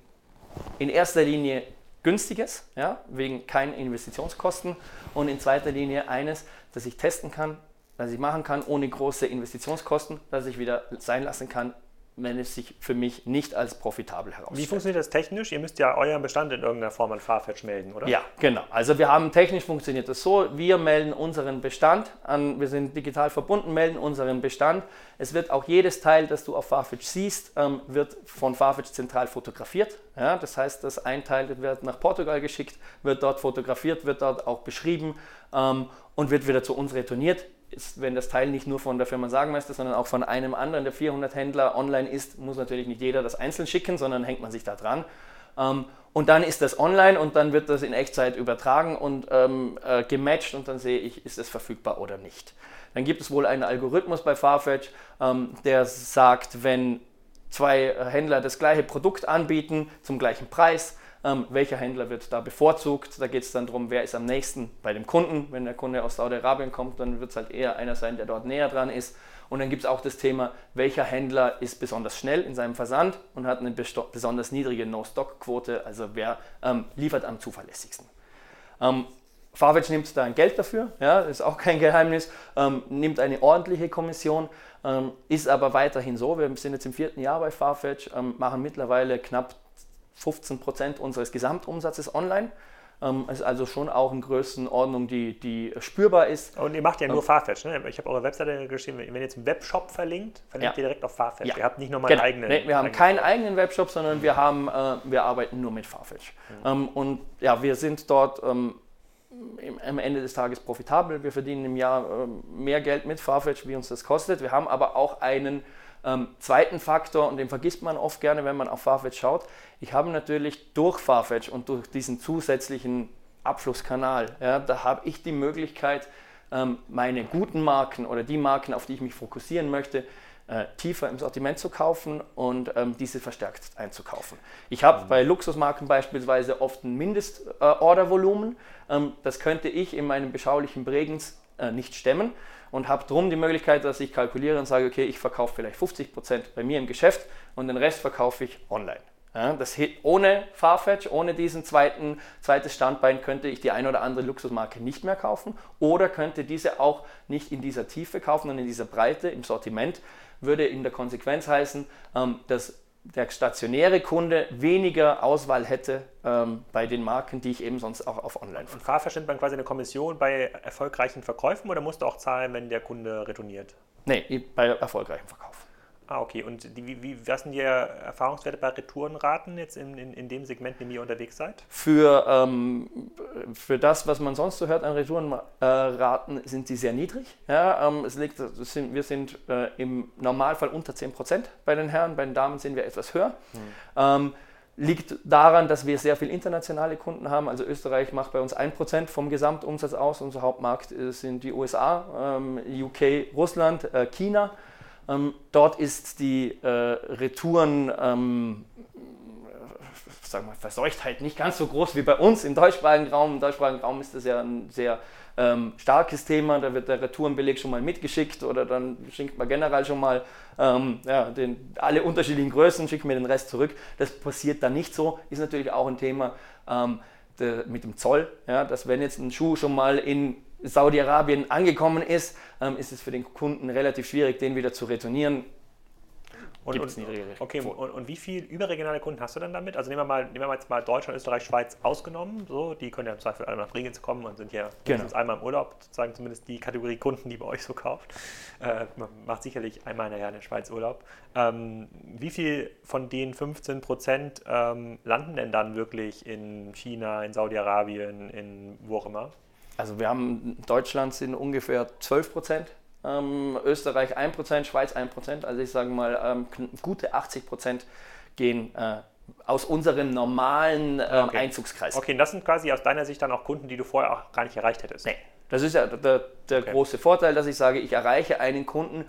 in erster Linie günstiges, ja, wegen keinen Investitionskosten. Und in zweiter Linie eines, das ich testen kann, was ich machen kann ohne große Investitionskosten, das ich wieder sein lassen kann, wenn es sich für mich nicht als profitabel herausstellt. Wie funktioniert das technisch? Ihr müsst ja euren Bestand in irgendeiner Form an Farfetch melden, oder? Ja, genau. Also wir haben technisch funktioniert das so, wir melden unseren Bestand an, wir sind digital verbunden, melden unseren Bestand. Es wird auch jedes Teil, das du auf Farfetch siehst, ähm, wird von Farfetch zentral fotografiert. Ja, das heißt, das ein Teil wird nach Portugal geschickt, wird dort fotografiert, wird dort auch beschrieben ähm, und wird wieder zu uns retourniert ist, wenn das Teil nicht nur von der Firma Sagenmeister, sondern auch von einem anderen der 400 Händler online ist, muss natürlich nicht jeder das einzeln schicken, sondern hängt man sich da dran. Ähm, und dann ist das online und dann wird das in Echtzeit übertragen und ähm, äh, gematcht und dann sehe ich, ist es verfügbar oder nicht. Dann gibt es wohl einen Algorithmus bei Farfetch, ähm, der sagt, wenn zwei Händler das gleiche Produkt anbieten zum gleichen Preis, ähm, welcher Händler wird da bevorzugt. Da geht es dann darum, wer ist am nächsten bei dem Kunden. Wenn der Kunde aus Saudi-Arabien kommt, dann wird es halt eher einer sein, der dort näher dran ist. Und dann gibt es auch das Thema, welcher Händler ist besonders schnell in seinem Versand und hat eine besonders niedrige No-Stock-Quote, also wer ähm, liefert am zuverlässigsten. Ähm, Farfetch nimmt da ein Geld dafür, ja, ist auch kein Geheimnis, ähm, nimmt eine ordentliche Kommission, ähm, ist aber weiterhin so. Wir sind jetzt im vierten Jahr bei Farfetch, ähm, machen mittlerweile knapp 15 Prozent unseres Gesamtumsatzes online. Ähm, ist also schon auch in Größenordnung, die, die spürbar ist. Und ihr macht ja nur ähm, Farfetch, ne? Ich habe eure Webseite geschrieben, wenn ihr jetzt einen Webshop verlinkt, verlinkt ja. ihr direkt auf Farfetch. Ja. Ihr habt nicht nochmal genau. einen eigenen. Nee, wir haben keinen eigenen Webshop, sondern wir, haben, äh, wir arbeiten nur mit Farfetch. Mhm. Ähm, und ja, wir sind dort ähm, am Ende des Tages profitabel. Wir verdienen im Jahr ähm, mehr Geld mit Farfetch, wie uns das kostet. Wir haben aber auch einen ähm, zweiten Faktor, und den vergisst man oft gerne, wenn man auf Farfetch schaut. Ich habe natürlich durch Farfetch und durch diesen zusätzlichen Abflusskanal, ja, da habe ich die Möglichkeit, ähm, meine guten Marken oder die Marken, auf die ich mich fokussieren möchte, äh, tiefer im Sortiment zu kaufen und ähm, diese verstärkt einzukaufen. Ich habe mhm. bei Luxusmarken beispielsweise oft ein Mindestordervolumen. Äh, ähm, das könnte ich in meinem beschaulichen Bregenz äh, nicht stemmen und habe darum die Möglichkeit, dass ich kalkuliere und sage, okay, ich verkaufe vielleicht 50 Prozent bei mir im Geschäft und den Rest verkaufe ich online. Ja, das, ohne Farfetch, ohne diesen zweiten, zweites Standbein könnte ich die ein oder andere Luxusmarke nicht mehr kaufen oder könnte diese auch nicht in dieser Tiefe kaufen und in dieser Breite im Sortiment, würde in der Konsequenz heißen, ähm, dass der stationäre Kunde weniger Auswahl hätte ähm, bei den Marken, die ich eben sonst auch auf Online Und Farfetch nimmt man quasi eine Kommission bei erfolgreichen Verkäufen oder musst du auch zahlen, wenn der Kunde retourniert? Nee, bei erfolgreichen Verkauf. Ah, okay. Und die, wie, was sind die Erfahrungswerte bei Retourenraten jetzt in, in, in dem Segment, in dem ihr unterwegs seid? Für, ähm, für das, was man sonst so hört an Retourenraten, äh, sind sie sehr niedrig. Ja, ähm, es liegt, sind, wir sind äh, im Normalfall unter 10% bei den Herren, bei den Damen sind wir etwas höher. Hm. Ähm, liegt daran, dass wir sehr viele internationale Kunden haben. Also Österreich macht bei uns 1% vom Gesamtumsatz aus. Unser Hauptmarkt äh, sind die USA, ähm, UK, Russland, äh, China. Ähm, dort ist die äh, Retouren ähm, sagen wir, Verseuchtheit nicht ganz so groß wie bei uns im deutschsprachigen Raum. Im deutschsprachigen Raum ist das ja ein sehr ähm, starkes Thema. Da wird der Retourenbeleg schon mal mitgeschickt oder dann schickt man generell schon mal ähm, ja, den, alle unterschiedlichen Größen, schickt mir den Rest zurück. Das passiert dann nicht so. Ist natürlich auch ein Thema ähm, mit dem Zoll, ja, dass wenn jetzt ein Schuh schon mal in Saudi-Arabien angekommen ist, ähm, ist es für den Kunden relativ schwierig, den wieder zu retournieren. Und, und, okay, und, und, wie viele überregionale Kunden hast du dann damit? Also nehmen wir mal, nehmen wir jetzt mal Deutschland, Österreich, Schweiz ausgenommen. So, die können ja im Zweifel alle nach Bregenz kommen und sind ja genau. einmal im Urlaub, sozusagen zumindest die Kategorie Kunden, die bei euch so kauft. Äh, man macht sicherlich einmal in der Schweiz Urlaub. Ähm, wie viel von den 15 Prozent ähm, landen denn dann wirklich in China, in Saudi-Arabien, in wo auch immer? Also wir haben Deutschland sind ungefähr 12 Prozent, ähm, Österreich 1 Prozent, Schweiz 1 Prozent. Also ich sage mal, ähm, gute 80 Prozent gehen äh, aus unserem normalen ähm, okay. Einzugskreis. Okay, und das sind quasi aus deiner Sicht dann auch Kunden, die du vorher auch gar nicht erreicht hättest? Nee, das ist ja der, der okay. große Vorteil, dass ich sage, ich erreiche einen Kunden,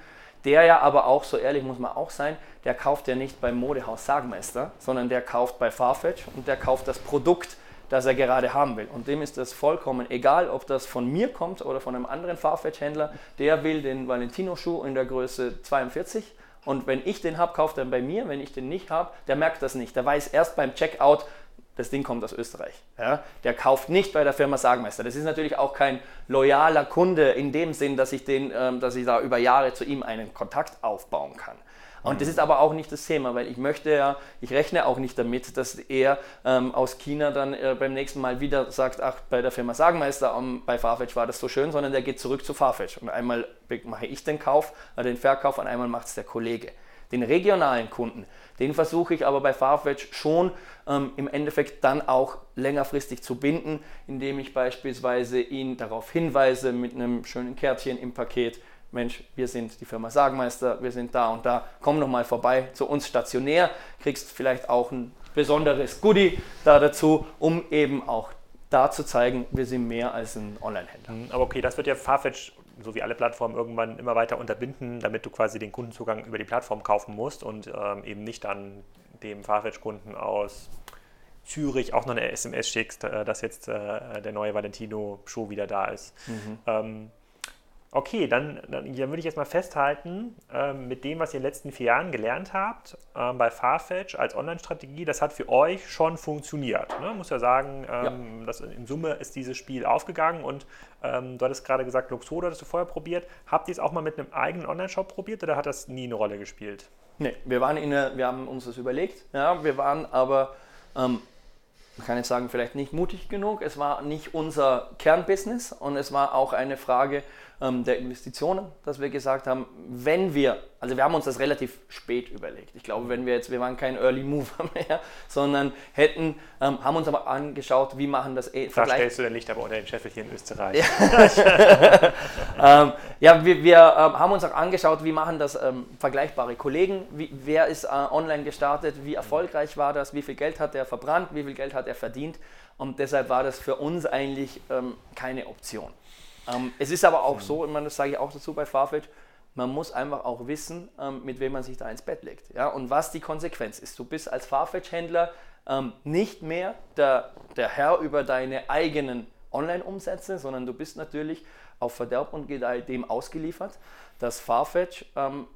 der ja aber auch, so ehrlich muss man auch sein, der kauft ja nicht beim Modehaus Sagmeister, sondern der kauft bei Farfetch und der kauft das Produkt, das er gerade haben will. Und dem ist das vollkommen egal, ob das von mir kommt oder von einem anderen Farfetch-Händler. Der will den Valentino-Schuh in der Größe 42 und wenn ich den habe, kauft er bei mir. Wenn ich den nicht habe, der merkt das nicht. Der weiß erst beim Checkout, das Ding kommt aus Österreich. Ja? Der kauft nicht bei der Firma Sagmeister. Das ist natürlich auch kein loyaler Kunde in dem Sinn, dass ich, den, ähm, dass ich da über Jahre zu ihm einen Kontakt aufbauen kann. Und das ist aber auch nicht das Thema, weil ich möchte ja, ich rechne auch nicht damit, dass er ähm, aus China dann äh, beim nächsten Mal wieder sagt, ach, bei der Firma Sagenmeister um, bei Farfetch war das so schön, sondern der geht zurück zu Farfetch. Und einmal mache ich den Kauf, äh, den Verkauf und einmal macht es der Kollege. Den regionalen Kunden, den versuche ich aber bei Farfetch schon ähm, im Endeffekt dann auch längerfristig zu binden, indem ich beispielsweise ihn darauf hinweise mit einem schönen Kärtchen im Paket, Mensch, wir sind die Firma Sagmeister, wir sind da und da, komm noch mal vorbei zu uns stationär, kriegst vielleicht auch ein besonderes Goodie da dazu, um eben auch da zu zeigen, wir sind mehr als ein Online-Händler. Mhm, aber okay, das wird ja Farfetch, so wie alle Plattformen, irgendwann immer weiter unterbinden, damit du quasi den Kundenzugang über die Plattform kaufen musst und ähm, eben nicht dann dem Farfetch-Kunden aus Zürich auch noch eine SMS schickst, äh, dass jetzt äh, der neue Valentino-Show wieder da ist. Mhm. Okay, dann, dann, dann, würde ich jetzt mal festhalten, ähm, mit dem, was ihr in den letzten vier Jahren gelernt habt, ähm, bei Farfetch als Online-Strategie, das hat für euch schon funktioniert. Ne? Muss ja sagen, ähm, ja. Dass in Summe ist dieses Spiel aufgegangen und ähm, du hattest gerade gesagt, Luxodo hattest du vorher probiert. Habt ihr es auch mal mit einem eigenen Online-Shop probiert oder hat das nie eine Rolle gespielt? Nee, wir, waren in eine, wir haben uns das überlegt, ja, wir waren aber ähm, man kann jetzt sagen, vielleicht nicht mutig genug. Es war nicht unser Kernbusiness und es war auch eine Frage ähm, der Investitionen, dass wir gesagt haben, wenn wir, also wir haben uns das relativ spät überlegt. Ich glaube, wenn wir jetzt, wir waren kein Early Mover [laughs] mehr, sondern hätten, ähm, haben uns aber angeschaut, wie machen das eh Da stellst du dein Licht aber unter den Scheffel hier in Österreich. Ja, [laughs] ähm, ja wir, wir ähm, haben uns auch angeschaut, wie machen das ähm, vergleichbare Kollegen, wie, wer ist äh, online gestartet, wie erfolgreich war das, wie viel Geld hat er verbrannt, wie viel Geld hat er verdient. Und deshalb war das für uns eigentlich ähm, keine Option. Ähm, es ist aber auch so, und das sage ich auch dazu bei Farfetch, man muss einfach auch wissen, ähm, mit wem man sich da ins Bett legt. Ja? Und was die Konsequenz ist. Du bist als Farfetch-Händler ähm, nicht mehr der, der Herr über deine eigenen Online-Umsätze, sondern du bist natürlich auf Verderb und Gedeih dem ausgeliefert, dass Farfetch ähm,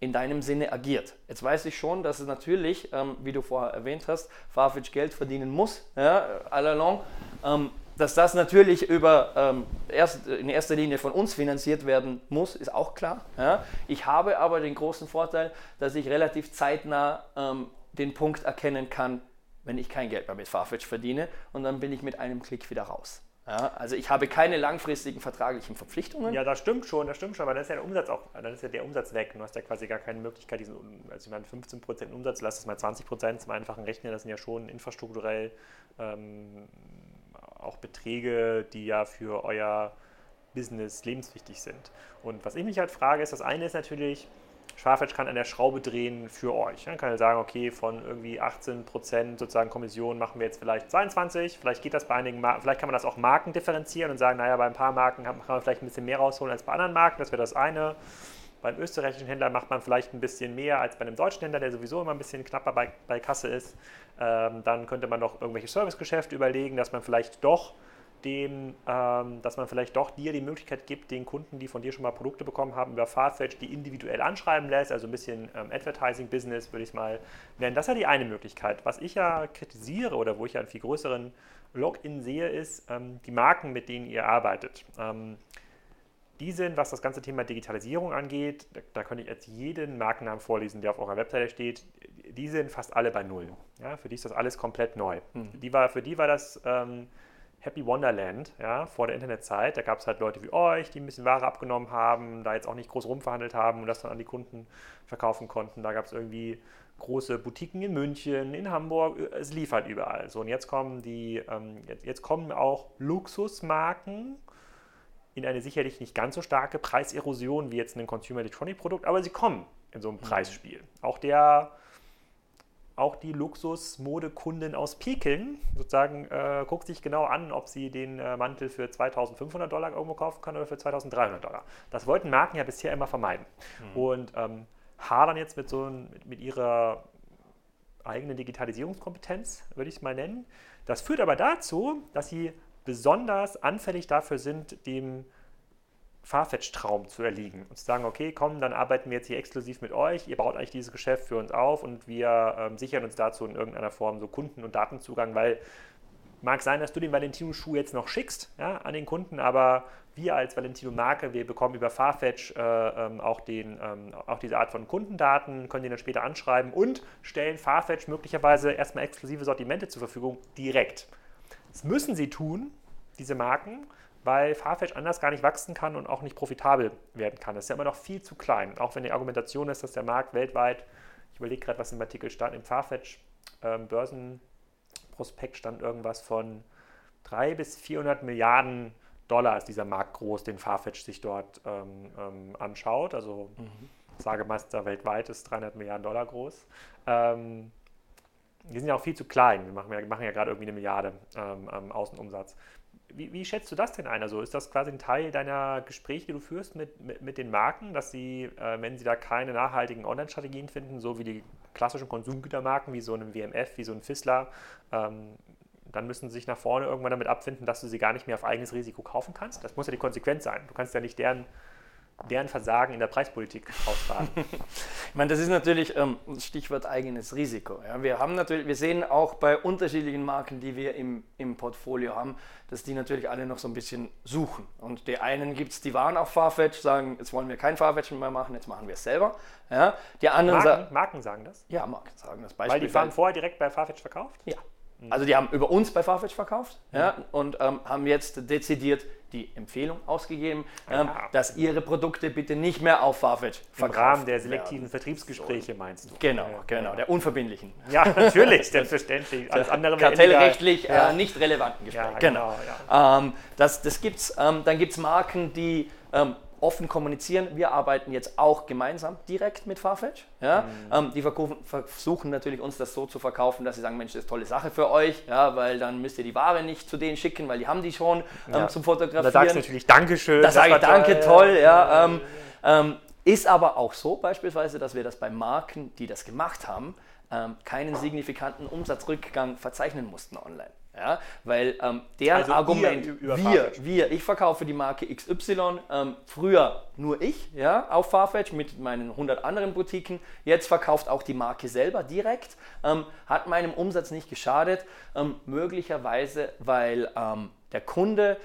in deinem Sinne agiert. Jetzt weiß ich schon, dass es natürlich, ähm, wie du vorher erwähnt hast, Farfetch Geld verdienen muss, ja, all along. Dass das natürlich über, ähm, erst, in erster Linie von uns finanziert werden muss, ist auch klar. Ja. Ich habe aber den großen Vorteil, dass ich relativ zeitnah ähm, den Punkt erkennen kann, wenn ich kein Geld mehr mit Farfetch verdiene und dann bin ich mit einem Klick wieder raus. Ja, also ich habe keine langfristigen vertraglichen Verpflichtungen. Ja, das stimmt schon, das stimmt schon, aber dann ist ja der Umsatz auch, dann ist ja der Umsatz weg. Du hast ja quasi gar keine Möglichkeit, diesen, also ich meine 15% Umsatz, lass es mal 20% zum einfachen Rechnen, das sind ja schon infrastrukturell ähm, auch Beträge, die ja für euer Business lebenswichtig sind. Und was ich mich halt frage, ist, das eine ist natürlich, Schwafetsch kann an der Schraube drehen für euch. Dann kann er sagen, okay, von irgendwie 18% sozusagen Kommission machen wir jetzt vielleicht 22, vielleicht geht das bei einigen Marken, vielleicht kann man das auch Marken differenzieren und sagen, naja, bei ein paar Marken kann man vielleicht ein bisschen mehr rausholen als bei anderen Marken, das wäre das eine. Beim österreichischen Händler macht man vielleicht ein bisschen mehr als bei einem deutschen Händler, der sowieso immer ein bisschen knapper bei, bei Kasse ist. Ähm, dann könnte man noch irgendwelche Servicegeschäfte überlegen, dass man vielleicht doch dem, ähm, dass man vielleicht doch dir die Möglichkeit gibt, den Kunden, die von dir schon mal Produkte bekommen haben, über Farfetch, die individuell anschreiben lässt, also ein bisschen ähm, Advertising-Business, würde ich es mal nennen. Das ist ja die eine Möglichkeit. Was ich ja kritisiere oder wo ich ja einen viel größeren Login sehe, ist ähm, die Marken, mit denen ihr arbeitet. Die sind, was das ganze Thema Digitalisierung angeht, da, da könnte ich jetzt jeden Markennamen vorlesen, der auf eurer Webseite steht, die sind fast alle bei Null. Ja, für die ist das alles komplett neu. Mhm. Die war, für die war das ähm, Happy Wonderland ja, vor der Internetzeit. Da gab es halt Leute wie euch, die ein bisschen Ware abgenommen haben, da jetzt auch nicht groß rumverhandelt haben und das dann an die Kunden verkaufen konnten. Da gab es irgendwie große Boutiquen in München, in Hamburg, es lief halt überall. So, und jetzt kommen die, ähm, jetzt, jetzt kommen auch Luxusmarken in eine sicherlich nicht ganz so starke Preiserosion wie jetzt ein Consumer Electronic Produkt, aber sie kommen in so ein mhm. Preisspiel. Auch der auch die Luxusmodekundin aus Peking sozusagen äh, guckt sich genau an, ob sie den äh, Mantel für 2500 Dollar irgendwo kaufen kann oder für 2300 Dollar. Das wollten Marken ja bisher immer vermeiden. Mhm. Und ähm, hadern jetzt mit, so, mit, mit ihrer eigenen Digitalisierungskompetenz, würde ich es mal nennen. Das führt aber dazu, dass sie besonders anfällig dafür sind, dem Farfetch-Traum zu erliegen und zu sagen, okay, komm, dann arbeiten wir jetzt hier exklusiv mit euch, ihr baut eigentlich dieses Geschäft für uns auf und wir ähm, sichern uns dazu in irgendeiner Form so Kunden- und Datenzugang, weil mag sein, dass du den Valentino-Schuh jetzt noch schickst ja, an den Kunden, aber wir als Valentino-Marke, wir bekommen über Farfetch äh, ähm, auch, den, ähm, auch diese Art von Kundendaten, können die dann später anschreiben und stellen Farfetch möglicherweise erstmal exklusive Sortimente zur Verfügung direkt. Das müssen sie tun, diese Marken, weil Farfetch anders gar nicht wachsen kann und auch nicht profitabel werden kann. Das ist ja immer noch viel zu klein, auch wenn die Argumentation ist, dass der Markt weltweit, ich überlege gerade, was im Artikel stand, im Farfetch ähm, Börsenprospekt stand irgendwas von 300 bis 400 Milliarden Dollar ist dieser Markt groß, den Farfetch sich dort ähm, ähm, anschaut. Also mhm. Sagemeister weltweit ist 300 Milliarden Dollar groß. Ähm, die sind ja auch viel zu klein. Wir machen ja, machen ja gerade irgendwie eine Milliarde ähm, Außenumsatz. Wie, wie, schätzt du das denn ein? Also ist das quasi ein Teil deiner Gespräche, die du führst mit, mit, mit den Marken, dass sie, äh, wenn sie da keine nachhaltigen Online-Strategien finden, so wie die klassischen Konsumgütermarken, wie so ein WMF, wie so ein Fissler, ähm, dann müssen sie sich nach vorne irgendwann damit abfinden, dass du sie gar nicht mehr auf eigenes Risiko kaufen kannst? Das muss ja die Konsequenz sein. Du kannst ja nicht deren deren Versagen in der Preispolitik ausbaden? [laughs] ich meine, das ist natürlich ähm, Stichwort eigenes Risiko. Ja. Wir haben natürlich, wir sehen auch bei unterschiedlichen Marken, die wir im, im Portfolio haben, dass die natürlich alle noch so ein bisschen suchen. Und die einen gibt es, die waren auf Farfetch, sagen, jetzt wollen wir kein Farfetch mehr machen, jetzt machen wir es selber. Ja. Die anderen Marken, Marken sagen das? Ja, Marken sagen das. Beispiel Weil die waren vorher direkt bei Farfetch verkauft? Ja. Also die haben über uns bei Farfetch verkauft ja, und ähm, haben jetzt dezidiert die Empfehlung ausgegeben, ähm, ja. dass ihre Produkte bitte nicht mehr auf Farfetch verkauft Im Rahmen der selektiven werden. Vertriebsgespräche meinst du? Genau, ja, genau, der unverbindlichen. Ja, natürlich, selbstverständlich. [laughs] Alles andere Kartellrechtlich äh, nicht relevanten Gespräche. genau. genau ähm, das das gibt es. Ähm, dann gibt es Marken, die ähm, offen kommunizieren. Wir arbeiten jetzt auch gemeinsam direkt mit Farfetch. Ja? Mhm. Ähm, die versuchen natürlich uns das so zu verkaufen, dass sie sagen, Mensch, das ist eine tolle Sache für euch, ja, weil dann müsst ihr die Ware nicht zu denen schicken, weil die haben die schon ähm, ja. zum Fotografieren. Da sagst du natürlich Dankeschön. Da sage ich Danke, toll. Ja, ähm, ähm, ist aber auch so beispielsweise, dass wir das bei Marken, die das gemacht haben, ähm, keinen signifikanten Umsatzrückgang verzeichnen mussten online. Ja, weil ähm, deren also Argument, wir, wir, ich verkaufe die Marke XY, ähm, früher nur ich, ja, auf Farfetch mit meinen 100 anderen Boutiquen, jetzt verkauft auch die Marke selber direkt, ähm, hat meinem Umsatz nicht geschadet, ähm, möglicherweise, weil ähm, der Kunde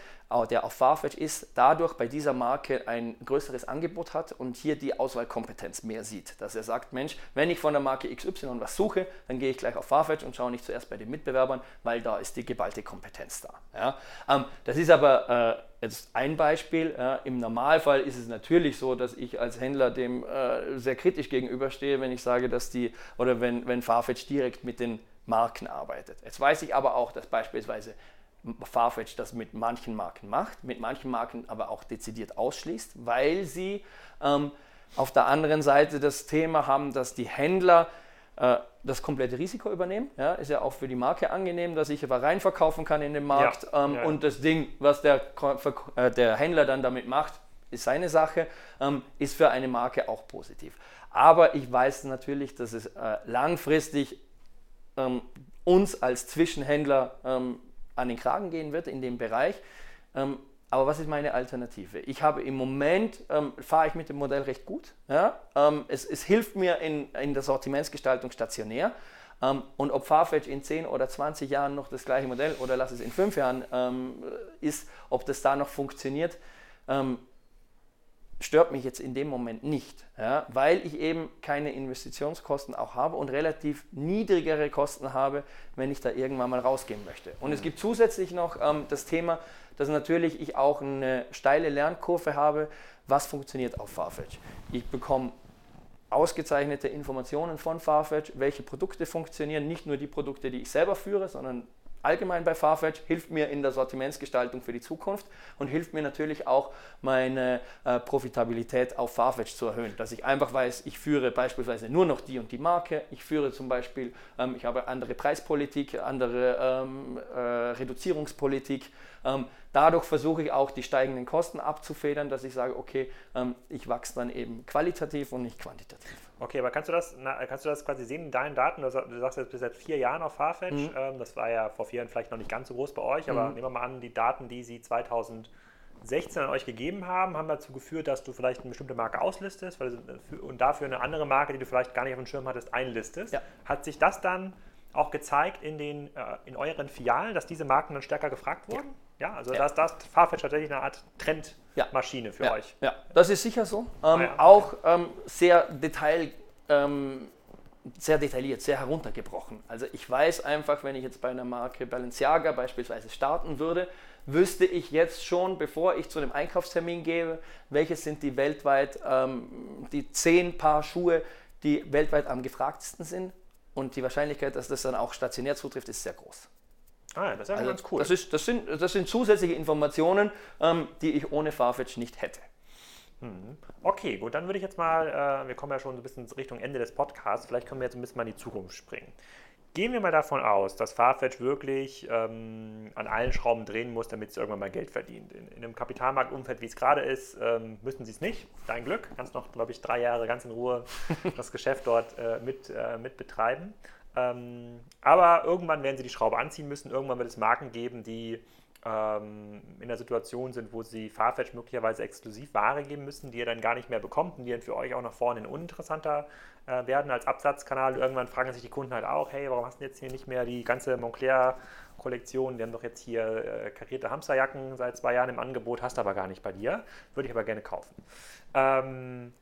der auf Farfetch ist, dadurch bei dieser Marke ein größeres Angebot hat und hier die Auswahlkompetenz mehr sieht. Dass er sagt, Mensch, wenn ich von der Marke XY was suche, dann gehe ich gleich auf Farfetch und schaue nicht zuerst bei den Mitbewerbern, weil da ist die geballte Kompetenz da. Ja? Ähm, das ist aber äh, jetzt ein Beispiel. Ja? Im Normalfall ist es natürlich so, dass ich als Händler dem äh, sehr kritisch gegenüberstehe, wenn ich sage, dass die oder wenn, wenn Farfetch direkt mit den Marken arbeitet. Jetzt weiß ich aber auch, dass beispielsweise Farfetch das mit manchen Marken macht, mit manchen Marken aber auch dezidiert ausschließt, weil sie ähm, auf der anderen Seite das Thema haben, dass die Händler äh, das komplette Risiko übernehmen. Ja, ist ja auch für die Marke angenehm, dass ich aber reinverkaufen kann in den Markt ja, ähm, ja. und das Ding, was der, äh, der Händler dann damit macht, ist seine Sache, ähm, ist für eine Marke auch positiv. Aber ich weiß natürlich, dass es äh, langfristig ähm, uns als Zwischenhändler ähm, an den Kragen gehen wird in dem Bereich. Ähm, aber was ist meine Alternative? Ich habe im Moment, ähm, fahre ich mit dem Modell recht gut. Ja? Ähm, es, es, hilft mir in, in der Sortimentsgestaltung stationär. Ähm, und ob Farfetch in 10 oder 20 Jahren noch das gleiche Modell oder lass es in 5 Jahren ähm, ist, ob das da noch funktioniert, ähm, stört mich jetzt in dem Moment nicht, ja, weil ich eben keine Investitionskosten auch habe und relativ niedrigere Kosten habe, wenn ich da irgendwann mal rausgehen möchte. Und mhm. es gibt zusätzlich noch ähm, das Thema, dass natürlich ich auch eine steile Lernkurve habe, was funktioniert auf Farfetch. Ich bekomme ausgezeichnete Informationen von Farfetch, welche Produkte funktionieren, nicht nur die Produkte, die ich selber führe, sondern allgemein bei Farfetch, hilft mir in der Sortimentsgestaltung für die Zukunft und hilft mir natürlich auch, meine äh, Profitabilität auf Farfetch zu erhöhen. Dass ich einfach weiß, ich führe beispielsweise nur noch die und die Marke, ich führe zum Beispiel, ähm, ich habe andere Preispolitik, andere ähm, äh, Reduzierungspolitik. Ähm, dadurch versuche ich auch die steigenden Kosten abzufedern, dass ich sage, okay, ähm, ich wachse dann eben qualitativ und nicht quantitativ. Okay, aber kannst du das, na, kannst du das quasi sehen in deinen Daten? Du sagst jetzt bis seit vier Jahren auf Farfetch. Mhm. Ähm, das war ja vor vier Jahren vielleicht noch nicht ganz so groß bei euch, aber mhm. nehmen wir mal an, die Daten, die sie 2016 an euch gegeben haben, haben dazu geführt, dass du vielleicht eine bestimmte Marke auslistest weil, und dafür eine andere Marke, die du vielleicht gar nicht auf dem Schirm hattest, einlistest. Ja. Hat sich das dann auch gezeigt in, den, äh, in euren Filialen, dass diese Marken dann stärker gefragt wurden? Ja, ja also ja. dass das Farfetch tatsächlich eine Art Trendmaschine für euch. Ja, das ist sicher so. Ähm, ah, auch ähm, sehr detail ähm, sehr detailliert, sehr heruntergebrochen. Also ich weiß einfach, wenn ich jetzt bei einer Marke Balenciaga beispielsweise starten würde, wüsste ich jetzt schon, bevor ich zu einem Einkaufstermin gehe, welches sind die weltweit, ähm, die zehn Paar Schuhe, die weltweit am gefragtesten sind. Und die Wahrscheinlichkeit, dass das dann auch stationär zutrifft, ist sehr groß. Ah, ja, das ist also ganz cool. Das, ist, das, sind, das sind zusätzliche Informationen, ähm, die ich ohne Farfetch nicht hätte. Mhm. Okay, gut, dann würde ich jetzt mal, äh, wir kommen ja schon so ein bisschen Richtung Ende des Podcasts, vielleicht können wir jetzt ein bisschen mal in die Zukunft springen. Gehen wir mal davon aus, dass Farfetch wirklich ähm, an allen Schrauben drehen muss, damit es irgendwann mal Geld verdient. In, in einem Kapitalmarktumfeld, wie es gerade ist, ähm, müssen sie es nicht. Dein Glück. Kannst noch, glaube ich, drei Jahre ganz in Ruhe [laughs] das Geschäft dort äh, mit, äh, mit betreiben. Ähm, aber irgendwann werden sie die Schraube anziehen müssen. Irgendwann wird es Marken geben, die ähm, in der Situation sind, wo sie Farfetch möglicherweise exklusiv Ware geben müssen, die ihr dann gar nicht mehr bekommt und die dann für euch auch nach vorne uninteressanter äh, werden als Absatzkanal. Irgendwann fragen sich die Kunden halt auch, hey, warum hast du jetzt hier nicht mehr die ganze Moncler-Kollektion? Die haben doch jetzt hier äh, karierte Hamsterjacken seit zwei Jahren im Angebot, hast aber gar nicht bei dir. Würde ich aber gerne kaufen. Ähm,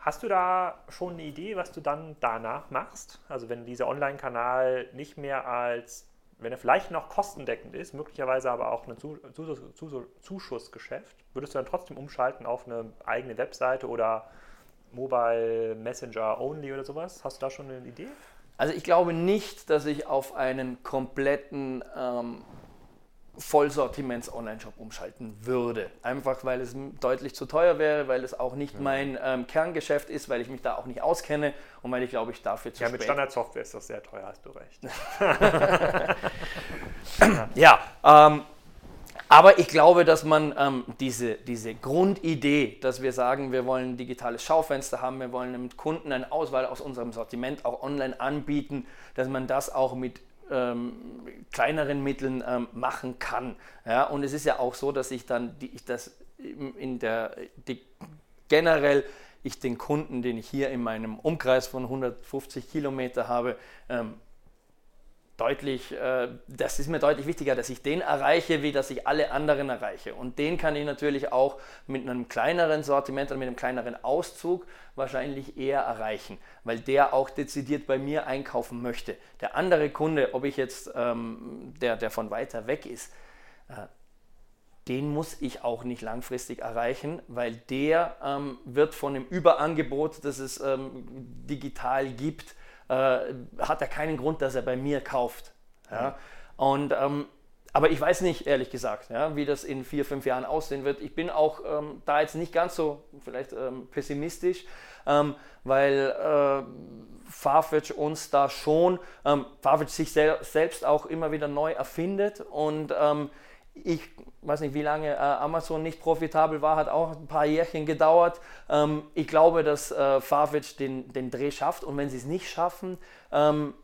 Hast du da schon eine Idee, was du dann danach machst? Also wenn dieser Online-Kanal nicht mehr als wenn er vielleicht noch kostendeckend ist, möglicherweise aber auch ein Zuschussgeschäft, würdest du dann trotzdem umschalten auf eine eigene Webseite oder Mobile Messenger Only oder sowas? Hast du da schon eine Idee? Also ich glaube nicht, dass ich auf einen kompletten ähm, Vollsortiments-Online-Shop umschalten würde. Einfach weil es deutlich zu teuer wäre, weil es auch nicht mhm. mein ähm, Kerngeschäft ist, weil ich mich da auch nicht auskenne und weil ich glaube, ich dafür zu Ja, mit Standardsoftware ist das sehr teuer, hast du recht. [laughs] ja, ähm, aber ich glaube, dass man ähm, diese, diese Grundidee, dass wir sagen, wir wollen ein digitales Schaufenster haben, wir wollen dem Kunden eine Auswahl aus unserem Sortiment auch online anbieten, dass man das auch mit ähm, kleineren Mitteln ähm, machen kann. Ja, und es ist ja auch so, dass ich dann die, ich das in der die, generell ich den Kunden, den ich hier in meinem Umkreis von 150 Kilometer habe, ähm, deutlich, äh, das ist mir deutlich wichtiger, dass ich den erreiche, wie dass ich alle anderen erreiche. Und den kann ich natürlich auch mit einem kleineren Sortiment und mit einem kleineren Auszug wahrscheinlich eher erreichen, weil der auch dezidiert bei mir einkaufen möchte. Der andere Kunde, ob ich jetzt, ähm, der, der von weiter weg ist, äh, den muss ich auch nicht langfristig erreichen, weil der ähm, wird von dem Überangebot, das es ähm, digital gibt, hat er keinen Grund, dass er bei mir kauft. Ja? Und, ähm, aber ich weiß nicht, ehrlich gesagt, ja, wie das in vier, fünf Jahren aussehen wird. Ich bin auch ähm, da jetzt nicht ganz so vielleicht ähm, pessimistisch, ähm, weil äh, Farfetch uns da schon, ähm, Farfetch sich sel selbst auch immer wieder neu erfindet und ähm, ich weiß nicht, wie lange äh, Amazon nicht profitabel war, hat auch ein paar Jährchen gedauert. Ähm, ich glaube, dass äh, Farfetch den, den Dreh schafft und wenn sie es nicht schaffen, ähm,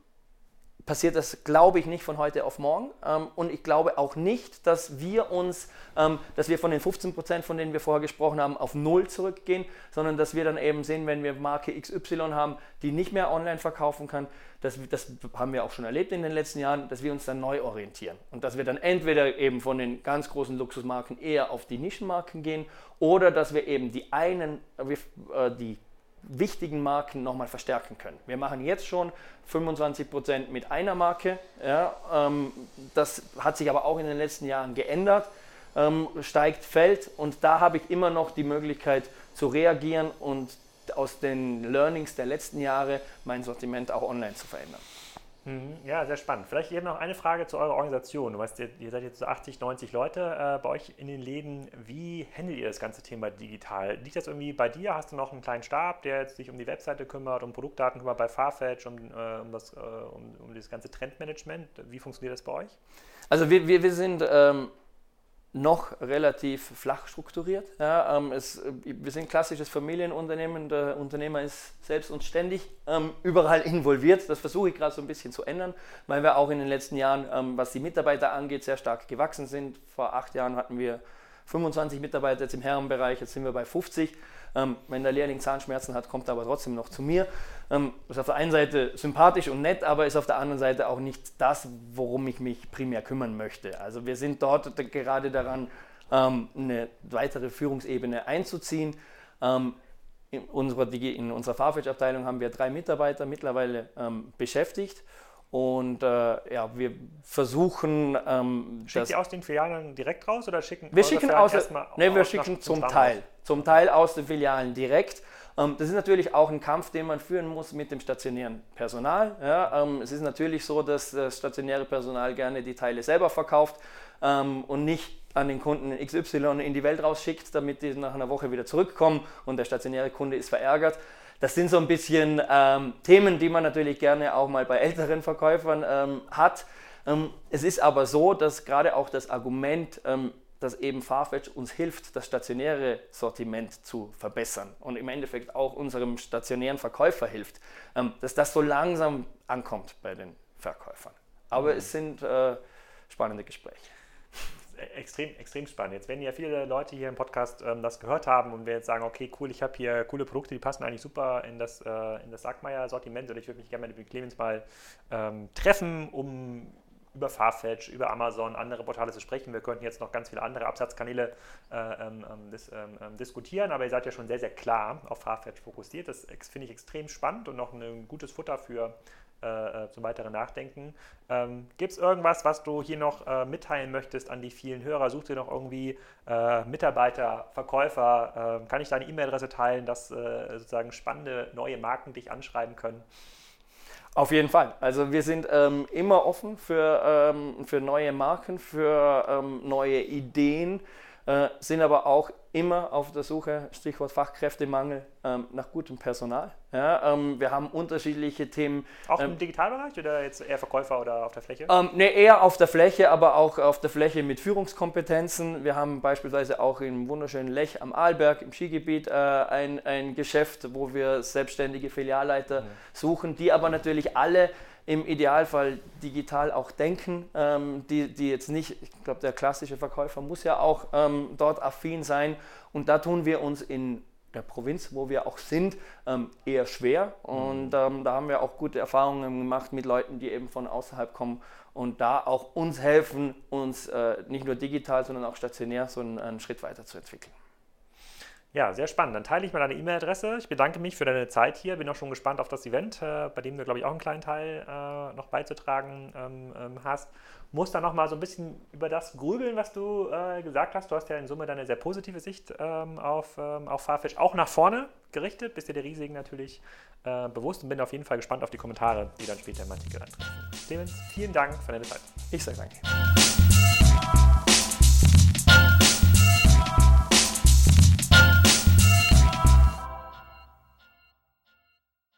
passiert das, glaube ich, nicht von heute auf morgen. Ähm, und ich glaube auch nicht, dass wir uns, ähm, dass wir von den 15 Prozent, von denen wir vorher gesprochen haben, auf Null zurückgehen, sondern dass wir dann eben sehen, wenn wir Marke XY haben, die nicht mehr online verkaufen kann, das, das haben wir auch schon erlebt in den letzten Jahren, dass wir uns dann neu orientieren. Und dass wir dann entweder eben von den ganz großen Luxusmarken eher auf die Nischenmarken gehen oder dass wir eben die einen, äh, die wichtigen Marken nochmal verstärken können. Wir machen jetzt schon 25% mit einer Marke. Ja, ähm, das hat sich aber auch in den letzten Jahren geändert. Ähm, steigt, fällt und da habe ich immer noch die Möglichkeit zu reagieren und aus den Learnings der letzten Jahre mein Sortiment auch online zu verändern. Mhm. Ja, sehr spannend. Vielleicht eben noch eine Frage zu eurer Organisation. Du weißt, ihr, seid jetzt so 80, 90 Leute äh, bei euch in den Läden. Wie handelt ihr das ganze Thema digital? Liegt das irgendwie bei dir? Hast du noch einen kleinen Stab, der jetzt sich um die Webseite kümmert, um Produktdaten kümmert bei Farfetch, um, äh, um, das, äh, um, um das ganze Trendmanagement? Wie funktioniert das bei euch? Also wir, wir, wir sind ähm, noch relativ flach strukturiert. Ja, ähm, es, wir sind klassisches Familienunternehmen, der Unternehmer ist selbst und ständig ähm, überall [laughs] involviert. Das versuche ich gerade so ein bisschen zu ändern, weil wir auch in den letzten Jahren, ähm, was die Mitarbeiter angeht, sehr stark gewachsen sind. Vor acht Jahren hatten wir 25 Mitarbeiter jetzt im Herrenbereich, jetzt sind wir bei 50. Ähm, wenn der Lehrling Zahnschmerzen hat, kommt er aber trotzdem noch zu mir. Ähm, ist auf der einen Seite sympathisch und nett, aber ist auf der anderen Seite auch nicht das, worum ich mich primär kümmern möchte. Also wir sind dort gerade daran, ähm, eine weitere Führungsebene einzuziehen. Ähm, in unserer, in unserer Farfetch-Abteilung haben wir drei Mitarbeiter mittlerweile ähm, beschäftigt. Und äh, ja, wir versuchen. Ähm, Schickt ihr aus den Filialen direkt raus oder schicken Wir schicken aus, nee, wir schicken zum Teil. Zum Teil aus den Filialen direkt. Ähm, das ist natürlich auch ein Kampf, den man führen muss mit dem stationären Personal. Ja, ähm, es ist natürlich so, dass das stationäre Personal gerne die Teile selber verkauft ähm, und nicht an den Kunden XY in die Welt rausschickt, damit die nach einer Woche wieder zurückkommen und der stationäre Kunde ist verärgert. Das sind so ein bisschen ähm, Themen, die man natürlich gerne auch mal bei älteren Verkäufern ähm, hat. Ähm, es ist aber so, dass gerade auch das Argument, ähm, dass eben Farfetch uns hilft, das stationäre Sortiment zu verbessern und im Endeffekt auch unserem stationären Verkäufer hilft, ähm, dass das so langsam ankommt bei den Verkäufern. Aber mhm. es sind äh, spannende Gespräche. Extrem, extrem spannend. Jetzt werden ja viele Leute hier im Podcast ähm, das gehört haben und wir jetzt sagen, okay, cool, ich habe hier coole Produkte, die passen eigentlich super in das, äh, das Sackmeier-Sortiment und ich würde mich gerne mit Clemens mal ähm, treffen, um über Farfetch, über Amazon, andere Portale zu sprechen. Wir könnten jetzt noch ganz viele andere Absatzkanäle äh, ähm, ähm dis, ähm, ähm, diskutieren, aber ihr seid ja schon sehr, sehr klar auf Farfetch fokussiert. Das finde ich extrem spannend und noch ein gutes Futter für äh, äh, zum weiteren Nachdenken. Ähm, Gibt es irgendwas, was du hier noch äh, mitteilen möchtest an die vielen Hörer? Sucht ihr noch irgendwie äh, Mitarbeiter, Verkäufer? Ähm, kann ich deine E-Mail-Adresse teilen, dass äh, sozusagen spannende neue Marken dich anschreiben können? Auf jeden Fall. Also wir sind ähm, immer offen für, ähm, für neue Marken, für ähm, neue Ideen, äh, sind aber auch immer auf der Suche, Stichwort Fachkräftemangel, ähm, nach gutem Personal. Ja, ähm, wir haben unterschiedliche Themen. Auch im ähm, Digitalbereich oder jetzt eher Verkäufer oder auf der Fläche? Ähm, ne, eher auf der Fläche, aber auch auf der Fläche mit Führungskompetenzen. Wir haben beispielsweise auch im wunderschönen Lech am Arlberg im Skigebiet äh, ein, ein Geschäft, wo wir selbstständige Filialleiter mhm. suchen, die aber natürlich alle im Idealfall digital auch denken, ähm, die, die jetzt nicht, ich glaube, der klassische Verkäufer muss ja auch ähm, dort affin sein und da tun wir uns in der Provinz, wo wir auch sind, ähm, eher schwer und mhm. ähm, da haben wir auch gute Erfahrungen gemacht mit Leuten, die eben von außerhalb kommen und da auch uns helfen, uns äh, nicht nur digital, sondern auch stationär so einen, einen Schritt weiter zu entwickeln. Ja, sehr spannend. Dann teile ich mal deine E-Mail-Adresse. Ich bedanke mich für deine Zeit hier. Bin auch schon gespannt auf das Event, äh, bei dem du, glaube ich, auch einen kleinen Teil äh, noch beizutragen ähm, ähm, hast. Muss dann noch mal so ein bisschen über das grübeln, was du äh, gesagt hast. Du hast ja in Summe deine sehr positive Sicht ähm, auf, ähm, auf Farfetch auch nach vorne gerichtet. Bist dir der Risiken natürlich äh, bewusst und bin auf jeden Fall gespannt auf die Kommentare, die dann später im Artikel eintreffen. Clemens, vielen Dank für deine Zeit. Ich sage danke.